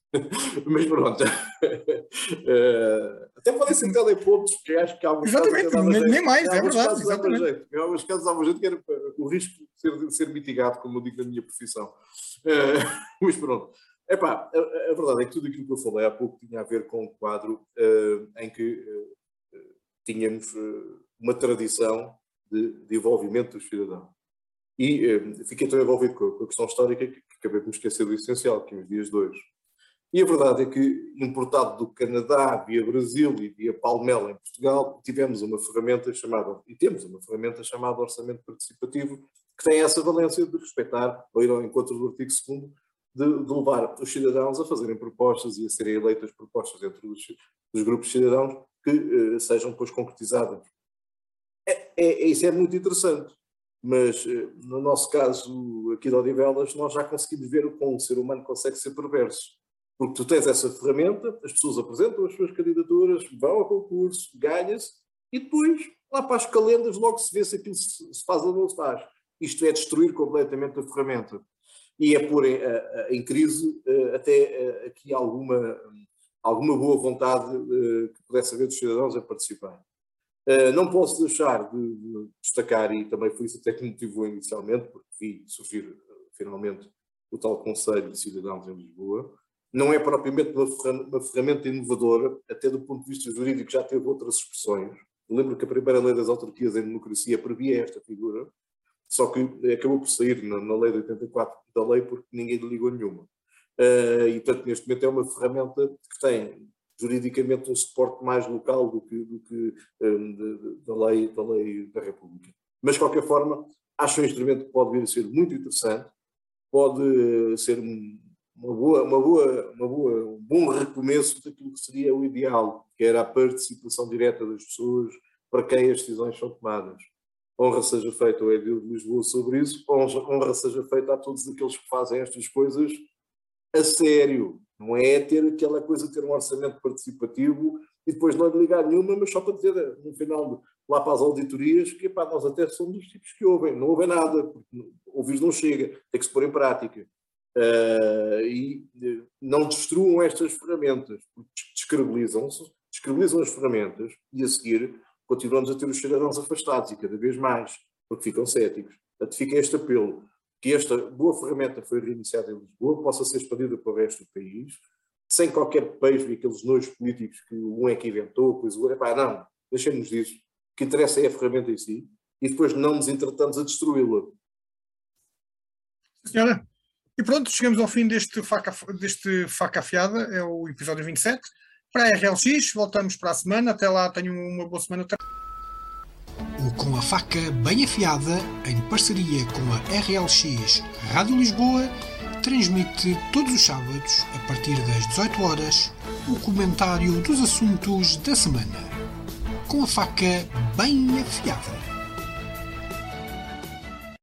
Mas pronto. Uh, [LAUGHS] até podem ser telepontos, porque acho que há alguns Exatamente, casos. Nem, nem mais, é verdade. Exatamente. Jeito. Em alguns casos há uma gente que era o risco de ser, ser mitigado, como eu digo na minha profissão. Uh, mas pronto. Epá, a, a verdade é que tudo aquilo que eu falei há pouco tinha a ver com um quadro uh, em que uh, tínhamos uh, uma tradição de, de, envolvimento dos cidadãos. E fiquei tão envolvido com a, com a, questão histórica que, que acabei de me esquecer do essencial, que é os dias de. E a verdade é que, importado do Canadá, via Brasil e via Palmela em Portugal, tivemos uma ferramenta chamada, e temos uma ferramenta chamada Orçamento Participativo, que tem essa valência de respeitar, ou ir ao encontro do artigo 2 de, de, levar os cidadãos a fazerem propostas e a serem eleitas propostas dentro dos, dos grupos de cidadãos que uh, sejam depois concretizadas. É, é, isso é muito interessante, mas uh, no nosso caso aqui de Odivelas nós já conseguimos ver como um ser humano consegue ser perverso. Porque tu tens essa ferramenta, as pessoas apresentam as suas candidaturas, vão ao concurso, ganha-se, e depois, lá para as calendas, logo se vê se aquilo se, se faz ou não se faz. Isto é destruir completamente a ferramenta e é pôr em, em crise eh, até eh, aqui alguma, alguma boa vontade eh, que pudesse haver dos cidadãos a participar. Não posso deixar de destacar, e também foi isso até que me motivou inicialmente, porque vi surgir finalmente o tal Conselho de Cidadãos em Lisboa. Não é propriamente uma ferramenta inovadora, até do ponto de vista jurídico já teve outras expressões. Lembro que a primeira lei das autarquias em democracia previa esta figura, só que acabou por sair na, na lei de 84 da lei porque ninguém lhe ligou nenhuma. Uh, e, portanto, neste momento é uma ferramenta que tem juridicamente um suporte mais local do que, do que um, de, de, da, lei, da lei da República. Mas, de qualquer forma, acho um instrumento que pode vir a ser muito interessante, pode ser uma boa, uma boa, uma boa, um bom recomeço daquilo que seria o ideal, que era a participação direta das pessoas para quem as decisões são tomadas honra seja feita ao Edil de Lisboa sobre isso, honra seja feita a todos aqueles que fazem estas coisas a sério. Não é ter aquela coisa de ter um orçamento participativo e depois não ligar nenhuma, mas só para dizer no final, lá para as auditorias, que pá, nós até somos dos tipos que ouvem, não ouvem nada, porque ouvir não chega, tem que se pôr em prática. Uh, e uh, não destruam estas ferramentas, porque descredibilizam-se, descredibilizam as ferramentas e a seguir continuamos a ter os cidadãos afastados e cada vez mais, porque ficam céticos. Portanto, fica este apelo que esta boa ferramenta foi reiniciada em Lisboa, possa ser expandida para o resto do país, sem qualquer pejo e aqueles nojos políticos que um é que inventou, pois o outro, epá, não, deixemos disso. O que interessa é a ferramenta em si e depois não nos entretamos a destruí-la. Senhora, e pronto, chegamos ao fim deste faca, deste faca afiada, é o episódio 27 para a RLX. Voltamos para a semana. Até lá, tenham uma boa semana. O Com a Faca Bem Afiada, em parceria com a RLX Rádio Lisboa, transmite todos os sábados, a partir das 18 horas, o comentário dos assuntos da semana. Com a faca bem afiada.